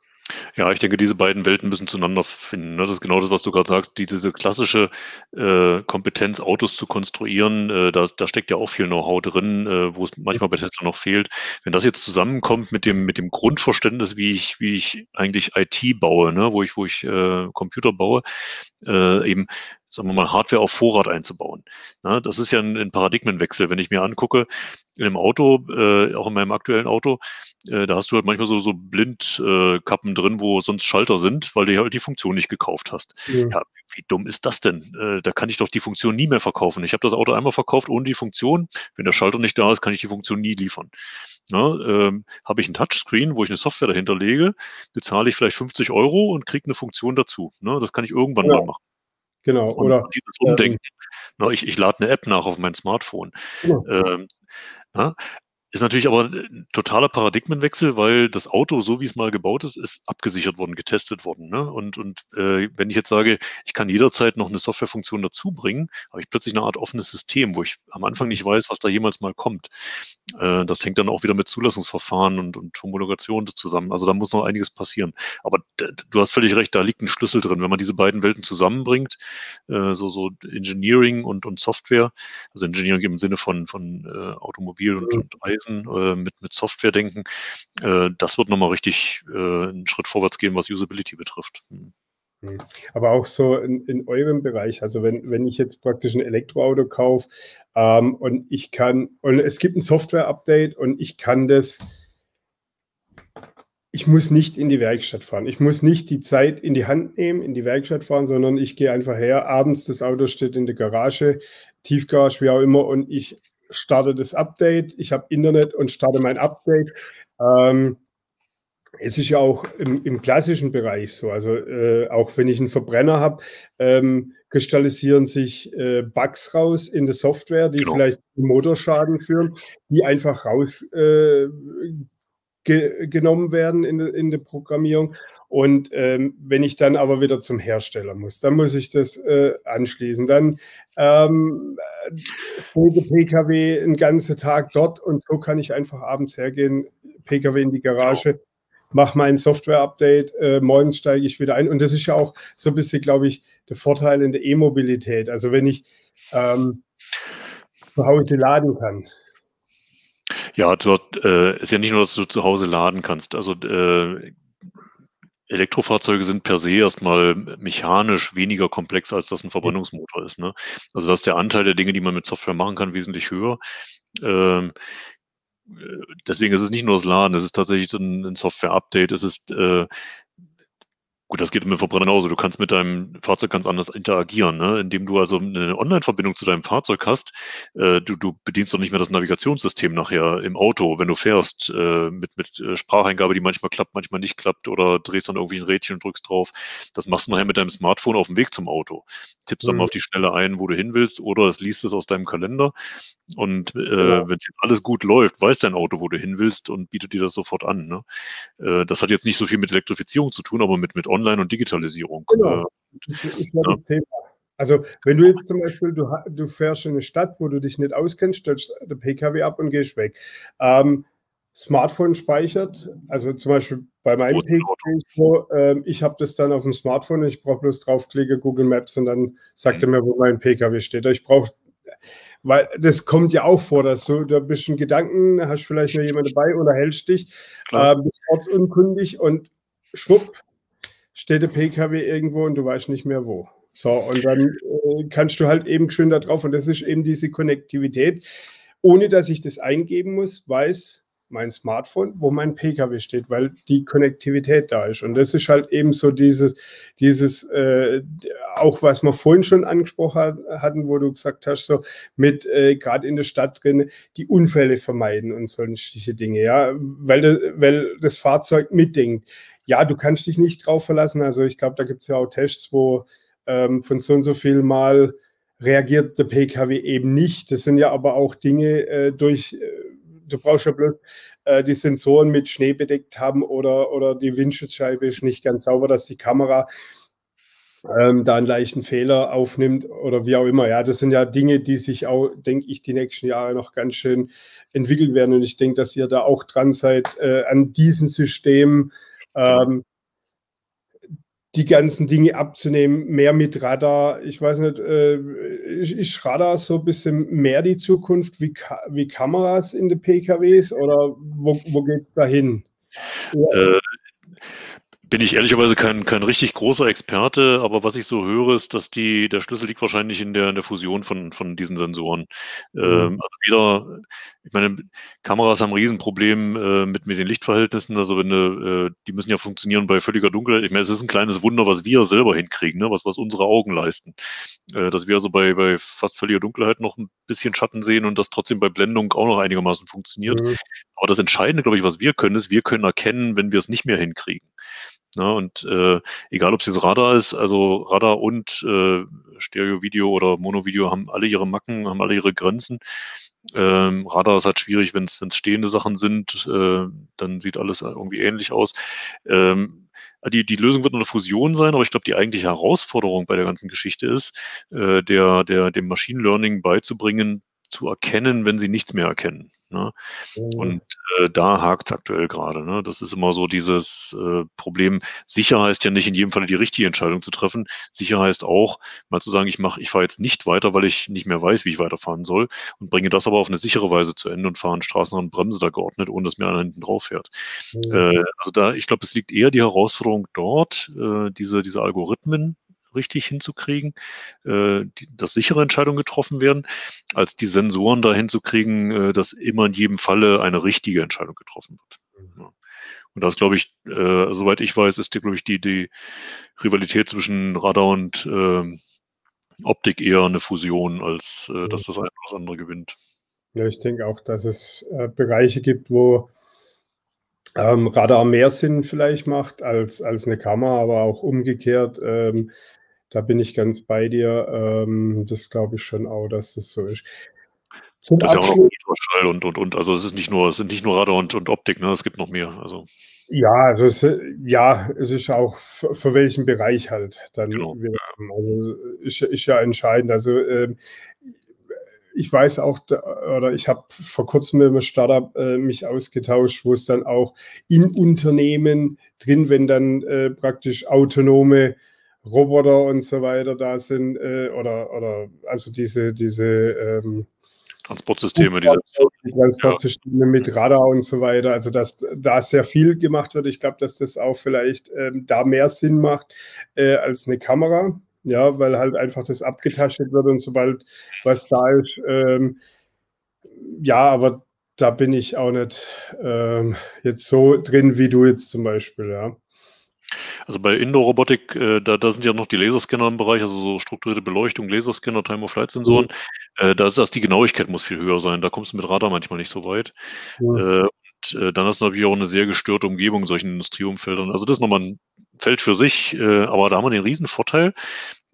Ja, ich denke, diese beiden Welten müssen zueinander finden. Ne? Das ist genau das, was du gerade sagst. Die, diese klassische äh, Kompetenz, Autos zu konstruieren, äh, da, da steckt ja auch viel Know-how drin, äh, wo es manchmal bei Tesla noch fehlt. Wenn das jetzt zusammenkommt mit dem, mit dem Grundverständnis, wie ich, wie ich eigentlich IT baue, ne? wo ich, wo ich äh, Computer baue, äh, eben sagen wir mal, Hardware auf Vorrat einzubauen. Na, das ist ja ein, ein, Paradigmenwechsel. Wenn ich mir angucke, in einem Auto, äh, auch in meinem aktuellen Auto, äh, da hast du halt manchmal so, so Blindkappen äh, drin, wo sonst Schalter sind, weil du halt die Funktion nicht gekauft hast. Ja. ja wie dumm ist das denn? Äh, da kann ich doch die Funktion nie mehr verkaufen. Ich habe das Auto einmal verkauft ohne die Funktion. Wenn der Schalter nicht da ist, kann ich die Funktion nie liefern. Ähm, habe ich ein Touchscreen, wo ich eine Software dahinter lege, bezahle ich vielleicht 50 Euro und kriege eine Funktion dazu. Na, das kann ich irgendwann ja. mal machen. Genau, und oder dieses Umdenken. Ähm, ich, ich lade eine App nach auf mein Smartphone. Genau. Ähm, na, ist natürlich aber ein totaler Paradigmenwechsel, weil das Auto, so wie es mal gebaut ist, ist abgesichert worden, getestet worden. Ne? Und, und äh, wenn ich jetzt sage, ich kann jederzeit noch eine Softwarefunktion dazu bringen, habe ich plötzlich eine Art offenes System, wo ich am Anfang nicht weiß, was da jemals mal kommt. Äh, das hängt dann auch wieder mit Zulassungsverfahren und, und Homologation zusammen. Also da muss noch einiges passieren. Aber du hast völlig recht, da liegt ein Schlüssel drin. Wenn man diese beiden Welten zusammenbringt, äh, so, so Engineering und, und Software, also Engineering im Sinne von, von äh, Automobil und, und Prozessen, äh, mit, mit Software denken. Äh, das wird nochmal richtig äh, einen Schritt vorwärts gehen, was Usability betrifft. Hm. hm. Aber auch so in, in, eurem Bereich, also wenn, wenn ich jetzt praktisch ein Elektroauto kaufe ähm, und ich kann, und es gibt ein Software-Update und ich kann das ich muss nicht in die Werkstatt fahren. Ich muss nicht die Zeit in die Hand nehmen, in die Werkstatt fahren, sondern ich gehe einfach her. Abends, das Auto steht in der Garage, Tiefgarage, wie auch immer, und ich starte das Update. Ich habe Internet und starte mein Update. Ähm, es ist ja auch im, im klassischen Bereich so. Also äh, auch wenn ich einen Verbrenner habe, ähm, kristallisieren sich äh, Bugs raus in der Software, die genau. vielleicht Motorschaden führen, die einfach raus äh, ge genommen werden in, in der Programmierung. Und ähm, wenn ich dann aber wieder zum Hersteller muss, dann muss ich das äh, anschließen. Dann ähm, PKW einen ganzen Tag dort und so kann ich einfach abends hergehen, PKW in die Garage, mache mein Software-Update, äh, morgens steige ich wieder ein. Und das ist ja auch so ein bisschen, glaube ich, der Vorteil in der E-Mobilität. Also wenn ich ähm, zu Hause laden kann. Ja, dort äh, ist ja nicht nur, dass du zu Hause laden kannst. Also äh, Elektrofahrzeuge sind per se erstmal mechanisch weniger komplex, als das ein Verbrennungsmotor ist. Ne? Also da ist der Anteil der Dinge, die man mit Software machen kann, wesentlich höher. Ähm, äh, deswegen ist es nicht nur das Laden, es ist tatsächlich ein, ein Software-Update, es ist äh, Gut, das geht mit dem Verbrenner genauso. Du kannst mit deinem Fahrzeug ganz anders interagieren, ne? indem du also eine Online-Verbindung zu deinem Fahrzeug hast. Äh, du, du bedienst doch nicht mehr das Navigationssystem nachher im Auto, wenn du fährst, äh, mit, mit äh, Spracheingabe, die manchmal klappt, manchmal nicht klappt oder drehst dann irgendwie ein Rädchen und drückst drauf. Das machst du nachher mit deinem Smartphone auf dem Weg zum Auto. Tippst mhm. dann mal auf die Stelle ein, wo du hin willst oder es liest es aus deinem Kalender. Und äh, ja. wenn alles gut läuft, weiß dein Auto, wo du hin willst und bietet dir das sofort an. Ne? Äh, das hat jetzt nicht so viel mit Elektrifizierung zu tun, aber mit, mit Online- und Digitalisierung. Genau. Äh, das ist ja das Thema. Also wenn du jetzt zum Beispiel, du, du fährst in eine Stadt, wo du dich nicht auskennst, stellst der PKW ab und gehst weg. Ähm, Smartphone speichert, also zum Beispiel bei meinem PKW so, äh, ich habe das dann auf dem Smartphone, ich brauche bloß draufklicken, Google Maps und dann sagt mhm. er mir, wo mein PKW steht. Ich brauche, weil das kommt ja auch vor, dass du da bist ein Gedanken, hast vielleicht noch jemand dabei oder hältst dich, äh, bist ortsunkundig und schwupp, steht der PKW irgendwo und du weißt nicht mehr wo. So, und dann äh, kannst du halt eben schön da drauf. Und das ist eben diese Konnektivität. Ohne dass ich das eingeben muss, weiß mein Smartphone, wo mein PKW steht, weil die Konnektivität da ist. Und das ist halt eben so dieses, dieses äh, auch was wir vorhin schon angesprochen hatten, wo du gesagt hast, so mit äh, gerade in der Stadt drin, die Unfälle vermeiden und solche Dinge, ja, weil, weil das Fahrzeug mitdenkt ja, du kannst dich nicht drauf verlassen. Also ich glaube, da gibt es ja auch Tests, wo ähm, von so und so viel Mal reagiert der PKW eben nicht. Das sind ja aber auch Dinge äh, durch, äh, du brauchst ja bloß äh, die Sensoren mit Schnee bedeckt haben oder, oder die Windschutzscheibe ist nicht ganz sauber, dass die Kamera ähm, da einen leichten Fehler aufnimmt oder wie auch immer. Ja, das sind ja Dinge, die sich auch, denke ich, die nächsten Jahre noch ganz schön entwickeln werden. Und ich denke, dass ihr da auch dran seid äh, an diesen Systemen ähm, die ganzen Dinge abzunehmen, mehr mit Radar. Ich weiß nicht, äh, ist Radar so ein bisschen mehr die Zukunft wie, Ka wie Kameras in den PKWs oder wo, wo geht es dahin? Ja. Äh, bin ich ehrlicherweise kein, kein richtig großer Experte, aber was ich so höre, ist, dass die, der Schlüssel liegt wahrscheinlich in der, in der Fusion von, von diesen Sensoren. Mhm. Ähm, also wieder, ich meine, Kameras haben ein Riesenproblem äh, mit, mit den Lichtverhältnissen. Also wenn äh, die müssen ja funktionieren bei völliger Dunkelheit. Ich meine, es ist ein kleines Wunder, was wir selber hinkriegen, ne? was, was unsere Augen leisten. Äh, dass wir also bei, bei fast völliger Dunkelheit noch ein bisschen Schatten sehen und das trotzdem bei Blendung auch noch einigermaßen funktioniert. Mhm. Aber das Entscheidende, glaube ich, was wir können, ist, wir können erkennen, wenn wir es nicht mehr hinkriegen. Ne? Und äh, egal, ob es jetzt Radar ist, also Radar und äh, Stereo-Video oder Mono-Video haben alle ihre Macken, haben alle ihre Grenzen. Ähm, Radar ist halt schwierig, wenn es stehende Sachen sind, äh, dann sieht alles irgendwie ähnlich aus. Ähm, die, die Lösung wird eine Fusion sein, aber ich glaube, die eigentliche Herausforderung bei der ganzen Geschichte ist, äh, der, der, dem Machine Learning beizubringen, zu erkennen, wenn sie nichts mehr erkennen. Ne? Mhm. Und äh, da hakt es aktuell gerade. Ne? Das ist immer so dieses äh, Problem. Sicher heißt ja nicht in jedem Fall die richtige Entscheidung zu treffen. Sicher heißt auch, mal zu sagen, ich mache, ich fahre jetzt nicht weiter, weil ich nicht mehr weiß, wie ich weiterfahren soll und bringe das aber auf eine sichere Weise zu Ende und fahre an Straßen und Bremse da geordnet, ohne dass mir einer hinten drauf fährt. Mhm. Äh, also da, ich glaube, es liegt eher die Herausforderung dort, äh, diese, diese Algorithmen richtig hinzukriegen, äh, die, dass sichere Entscheidungen getroffen werden, als die Sensoren dahin zu kriegen, äh, dass immer in jedem Falle eine richtige Entscheidung getroffen wird. Mhm. Ja. Und das glaube ich, äh, soweit ich weiß, ist die, glaube ich, die, die Rivalität zwischen Radar und äh, Optik eher eine Fusion, als äh, dass das eine oder das andere gewinnt. Ja, ich denke auch, dass es äh, Bereiche gibt, wo ähm, Radar mehr Sinn vielleicht macht als, als eine Kamera, aber auch umgekehrt. Ähm, da bin ich ganz bei dir. Ähm, das glaube ich schon auch, dass das so ist. Zum das ist ja auch noch Ultraschall und, und, und. Also es ist nicht nur, es sind nicht nur Radar und, und Optik, ne? Es gibt noch mehr. Also. Ja, also es, ja, es ist auch für, für welchen Bereich halt dann. Genau. Also ist, ist ja entscheidend. Also ähm, ich weiß auch, oder ich habe vor kurzem mit einem Startup äh, mich ausgetauscht, wo es dann auch in Unternehmen drin, wenn dann äh, praktisch autonome Roboter und so weiter da sind, äh, oder, oder also diese, diese ähm, Transportsysteme, diese Transportsysteme ja. mit Radar und so weiter. Also dass da sehr viel gemacht wird. Ich glaube, dass das auch vielleicht ähm, da mehr Sinn macht äh, als eine Kamera. Ja, weil halt einfach das abgetastet wird und sobald was da ist, ähm, ja, aber da bin ich auch nicht ähm, jetzt so drin wie du jetzt zum Beispiel, ja. Also bei Indoor-Robotik, äh, da, da sind ja noch die Laserscanner im Bereich, also so strukturierte Beleuchtung, Laserscanner, Time-of-Flight-Sensoren. Mhm. Äh, da ist das, die Genauigkeit muss viel höher sein. Da kommst du mit Radar manchmal nicht so weit. Mhm. Äh, und äh, dann hast du natürlich auch eine sehr gestörte Umgebung in solchen Industrieumfeldern. Also das ist nochmal ein Feld für sich, äh, aber da haben wir den Riesenvorteil. Ähm,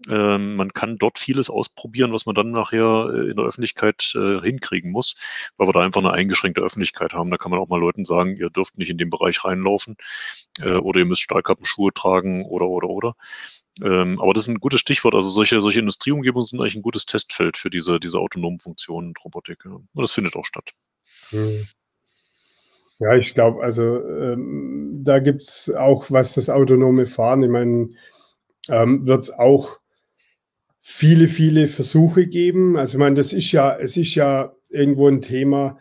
man kann dort vieles ausprobieren, was man dann nachher äh, in der Öffentlichkeit äh, hinkriegen muss, weil wir da einfach eine eingeschränkte Öffentlichkeit haben. Da kann man auch mal Leuten sagen, ihr dürft nicht in den Bereich reinlaufen äh, oder ihr müsst Stahlkappenschuhe tragen oder, oder, oder. Ähm, aber das ist ein gutes Stichwort. Also solche, solche Industrieumgebungen sind eigentlich ein gutes Testfeld für diese, diese autonomen Funktionen und Robotik. Und das findet auch statt. Hm. Ja, ich glaube, also ähm, da gibt es auch, was das autonome Fahren, ich meine, ähm, wird es auch viele, viele Versuche geben. Also ich meine, das ist ja, es ist ja irgendwo ein Thema,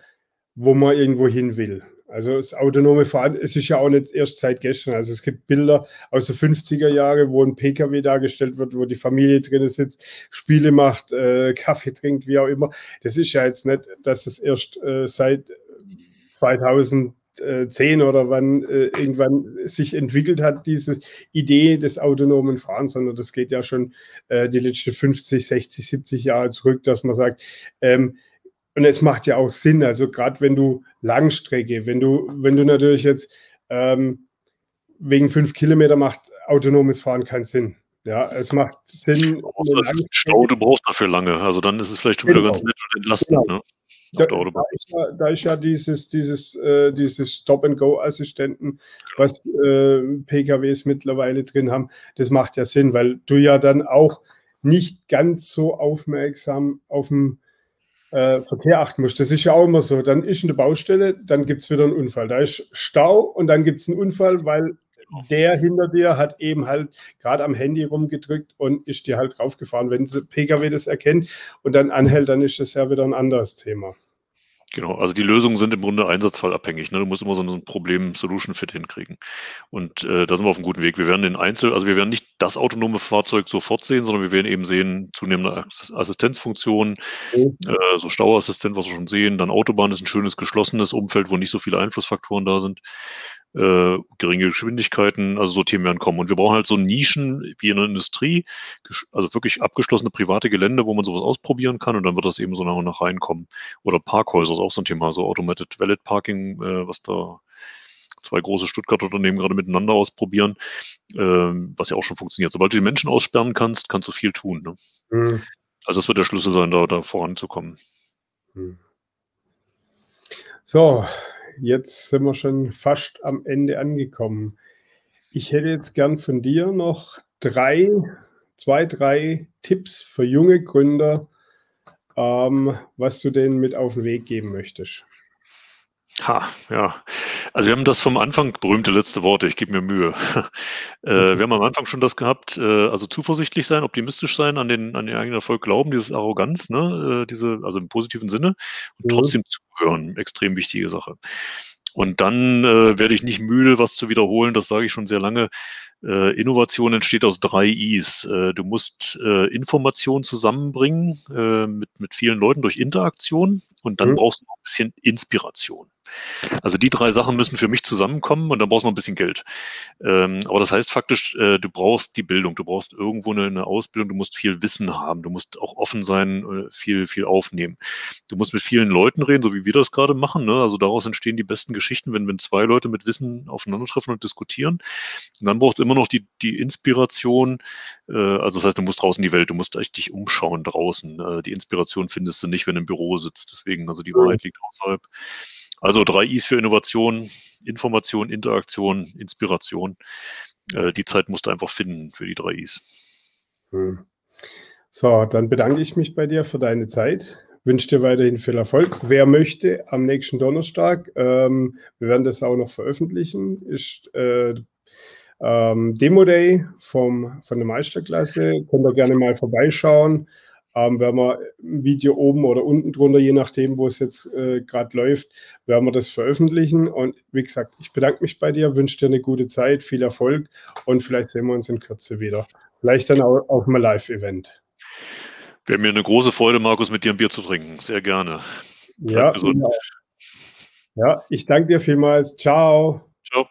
wo man irgendwo hin will. Also das autonome Fahren, es ist ja auch nicht erst seit gestern. Also es gibt Bilder aus den 50er Jahren, wo ein Pkw dargestellt wird, wo die Familie drin sitzt, Spiele macht, äh, Kaffee trinkt, wie auch immer. Das ist ja jetzt nicht, dass es erst äh, seit 2000 10 oder wann äh, irgendwann sich entwickelt hat, diese Idee des autonomen Fahrens, sondern das geht ja schon äh, die letzten 50, 60, 70 Jahre zurück, dass man sagt, ähm, und es macht ja auch Sinn, also gerade wenn du Langstrecke, wenn du, wenn du natürlich jetzt ähm, wegen fünf Kilometer macht autonomes Fahren keinen Sinn. Ja, es macht Sinn. Stau, du brauchst dafür lange. Also dann ist es vielleicht schon wieder genau. ganz nett und entlastend. Genau. Ne? Da, da, ist ja, da, ist ja, dieses, dieses, äh, dieses Stop-and-Go-Assistenten, was äh, PKWs mittlerweile drin haben. Das macht ja Sinn, weil du ja dann auch nicht ganz so aufmerksam auf den äh, Verkehr achten musst. Das ist ja auch immer so. Dann ist eine Baustelle, dann gibt es wieder einen Unfall. Da ist Stau und dann gibt es einen Unfall, weil der hinter dir hat eben halt gerade am Handy rumgedrückt und ist dir halt draufgefahren. Wenn der Pkw das erkennt und dann anhält, dann ist das ja wieder ein anderes Thema. Genau, also die Lösungen sind im Grunde einsatzfallabhängig. Ne? Du musst immer so ein Problem-Solution-Fit hinkriegen. Und äh, da sind wir auf einem guten Weg. Wir werden den Einzel, also wir werden nicht das autonome Fahrzeug sofort sehen, sondern wir werden eben sehen, zunehmende Assistenzfunktionen, mhm. äh, so Stauassistent, was wir schon sehen. Dann Autobahn ist ein schönes geschlossenes Umfeld, wo nicht so viele Einflussfaktoren da sind äh, geringe Geschwindigkeiten, also so Themen werden kommen. Und wir brauchen halt so Nischen wie in der Industrie, also wirklich abgeschlossene private Gelände, wo man sowas ausprobieren kann und dann wird das eben so nach und nach reinkommen. Oder Parkhäuser ist auch so ein Thema, so Automated Valet Parking, äh, was da zwei große Stuttgarter Unternehmen gerade miteinander ausprobieren, ähm, was ja auch schon funktioniert. Sobald du die Menschen aussperren kannst, kannst du viel tun. Ne? Mhm. Also das wird der Schlüssel sein, da, da voranzukommen. Mhm. So, jetzt sind wir schon fast am Ende angekommen. Ich hätte jetzt gern von dir noch drei, zwei, drei Tipps für junge Gründer, ähm, was du denen mit auf den Weg geben möchtest. Ha, ja. Also wir haben das vom Anfang, berühmte letzte Worte, ich gebe mir Mühe. äh, wir haben am Anfang schon das gehabt, äh, also zuversichtlich sein, optimistisch sein, an den, an den eigenen Erfolg glauben, dieses Arroganz, ne, äh, diese, also im positiven Sinne, und mhm. trotzdem zuhören, extrem wichtige Sache. Und dann äh, werde ich nicht müde, was zu wiederholen, das sage ich schon sehr lange. Äh, Innovation entsteht aus drei Is. Äh, du musst äh, Informationen zusammenbringen äh, mit, mit vielen Leuten durch Interaktion und dann mhm. brauchst du ein bisschen Inspiration. Also die drei Sachen müssen für mich zusammenkommen und dann brauchst du noch ein bisschen Geld. Ähm, aber das heißt faktisch, äh, du brauchst die Bildung, du brauchst irgendwo eine, eine, Ausbildung, du musst viel Wissen haben, du musst auch offen sein, äh, viel, viel aufnehmen. Du musst mit vielen Leuten reden, so wie wir das gerade machen. Ne? Also daraus entstehen die besten Geschichten, wenn, wenn zwei Leute mit Wissen aufeinandertreffen und diskutieren. Und dann braucht es immer noch die, die Inspiration, äh, also das heißt, du musst draußen in die Welt, du musst echt dich umschauen draußen. Äh, die Inspiration findest du nicht, wenn du im Büro sitzt. Deswegen, also die Wahrheit liegt außerhalb. Also drei Is für Innovation, Information, Interaktion, Inspiration. Äh, die Zeit musst du einfach finden für die drei Is. Hm. So, dann bedanke ich mich bei dir für deine Zeit. Wünsche dir weiterhin viel Erfolg. Wer möchte, am nächsten Donnerstag, ähm, wir werden das auch noch veröffentlichen, ist äh, ähm, Demo Day vom, von der Meisterklasse. Könnt ihr gerne mal vorbeischauen. Ähm, werden wir ein Video oben oder unten drunter, je nachdem, wo es jetzt äh, gerade läuft, werden wir das veröffentlichen. Und wie gesagt, ich bedanke mich bei dir, wünsche dir eine gute Zeit, viel Erfolg und vielleicht sehen wir uns in Kürze wieder. Vielleicht dann auch auf einem Live-Event. Wäre mir eine große Freude, Markus, mit dir ein Bier zu trinken. Sehr gerne. Ja, genau. ja, ich danke dir vielmals. Ciao. Ciao.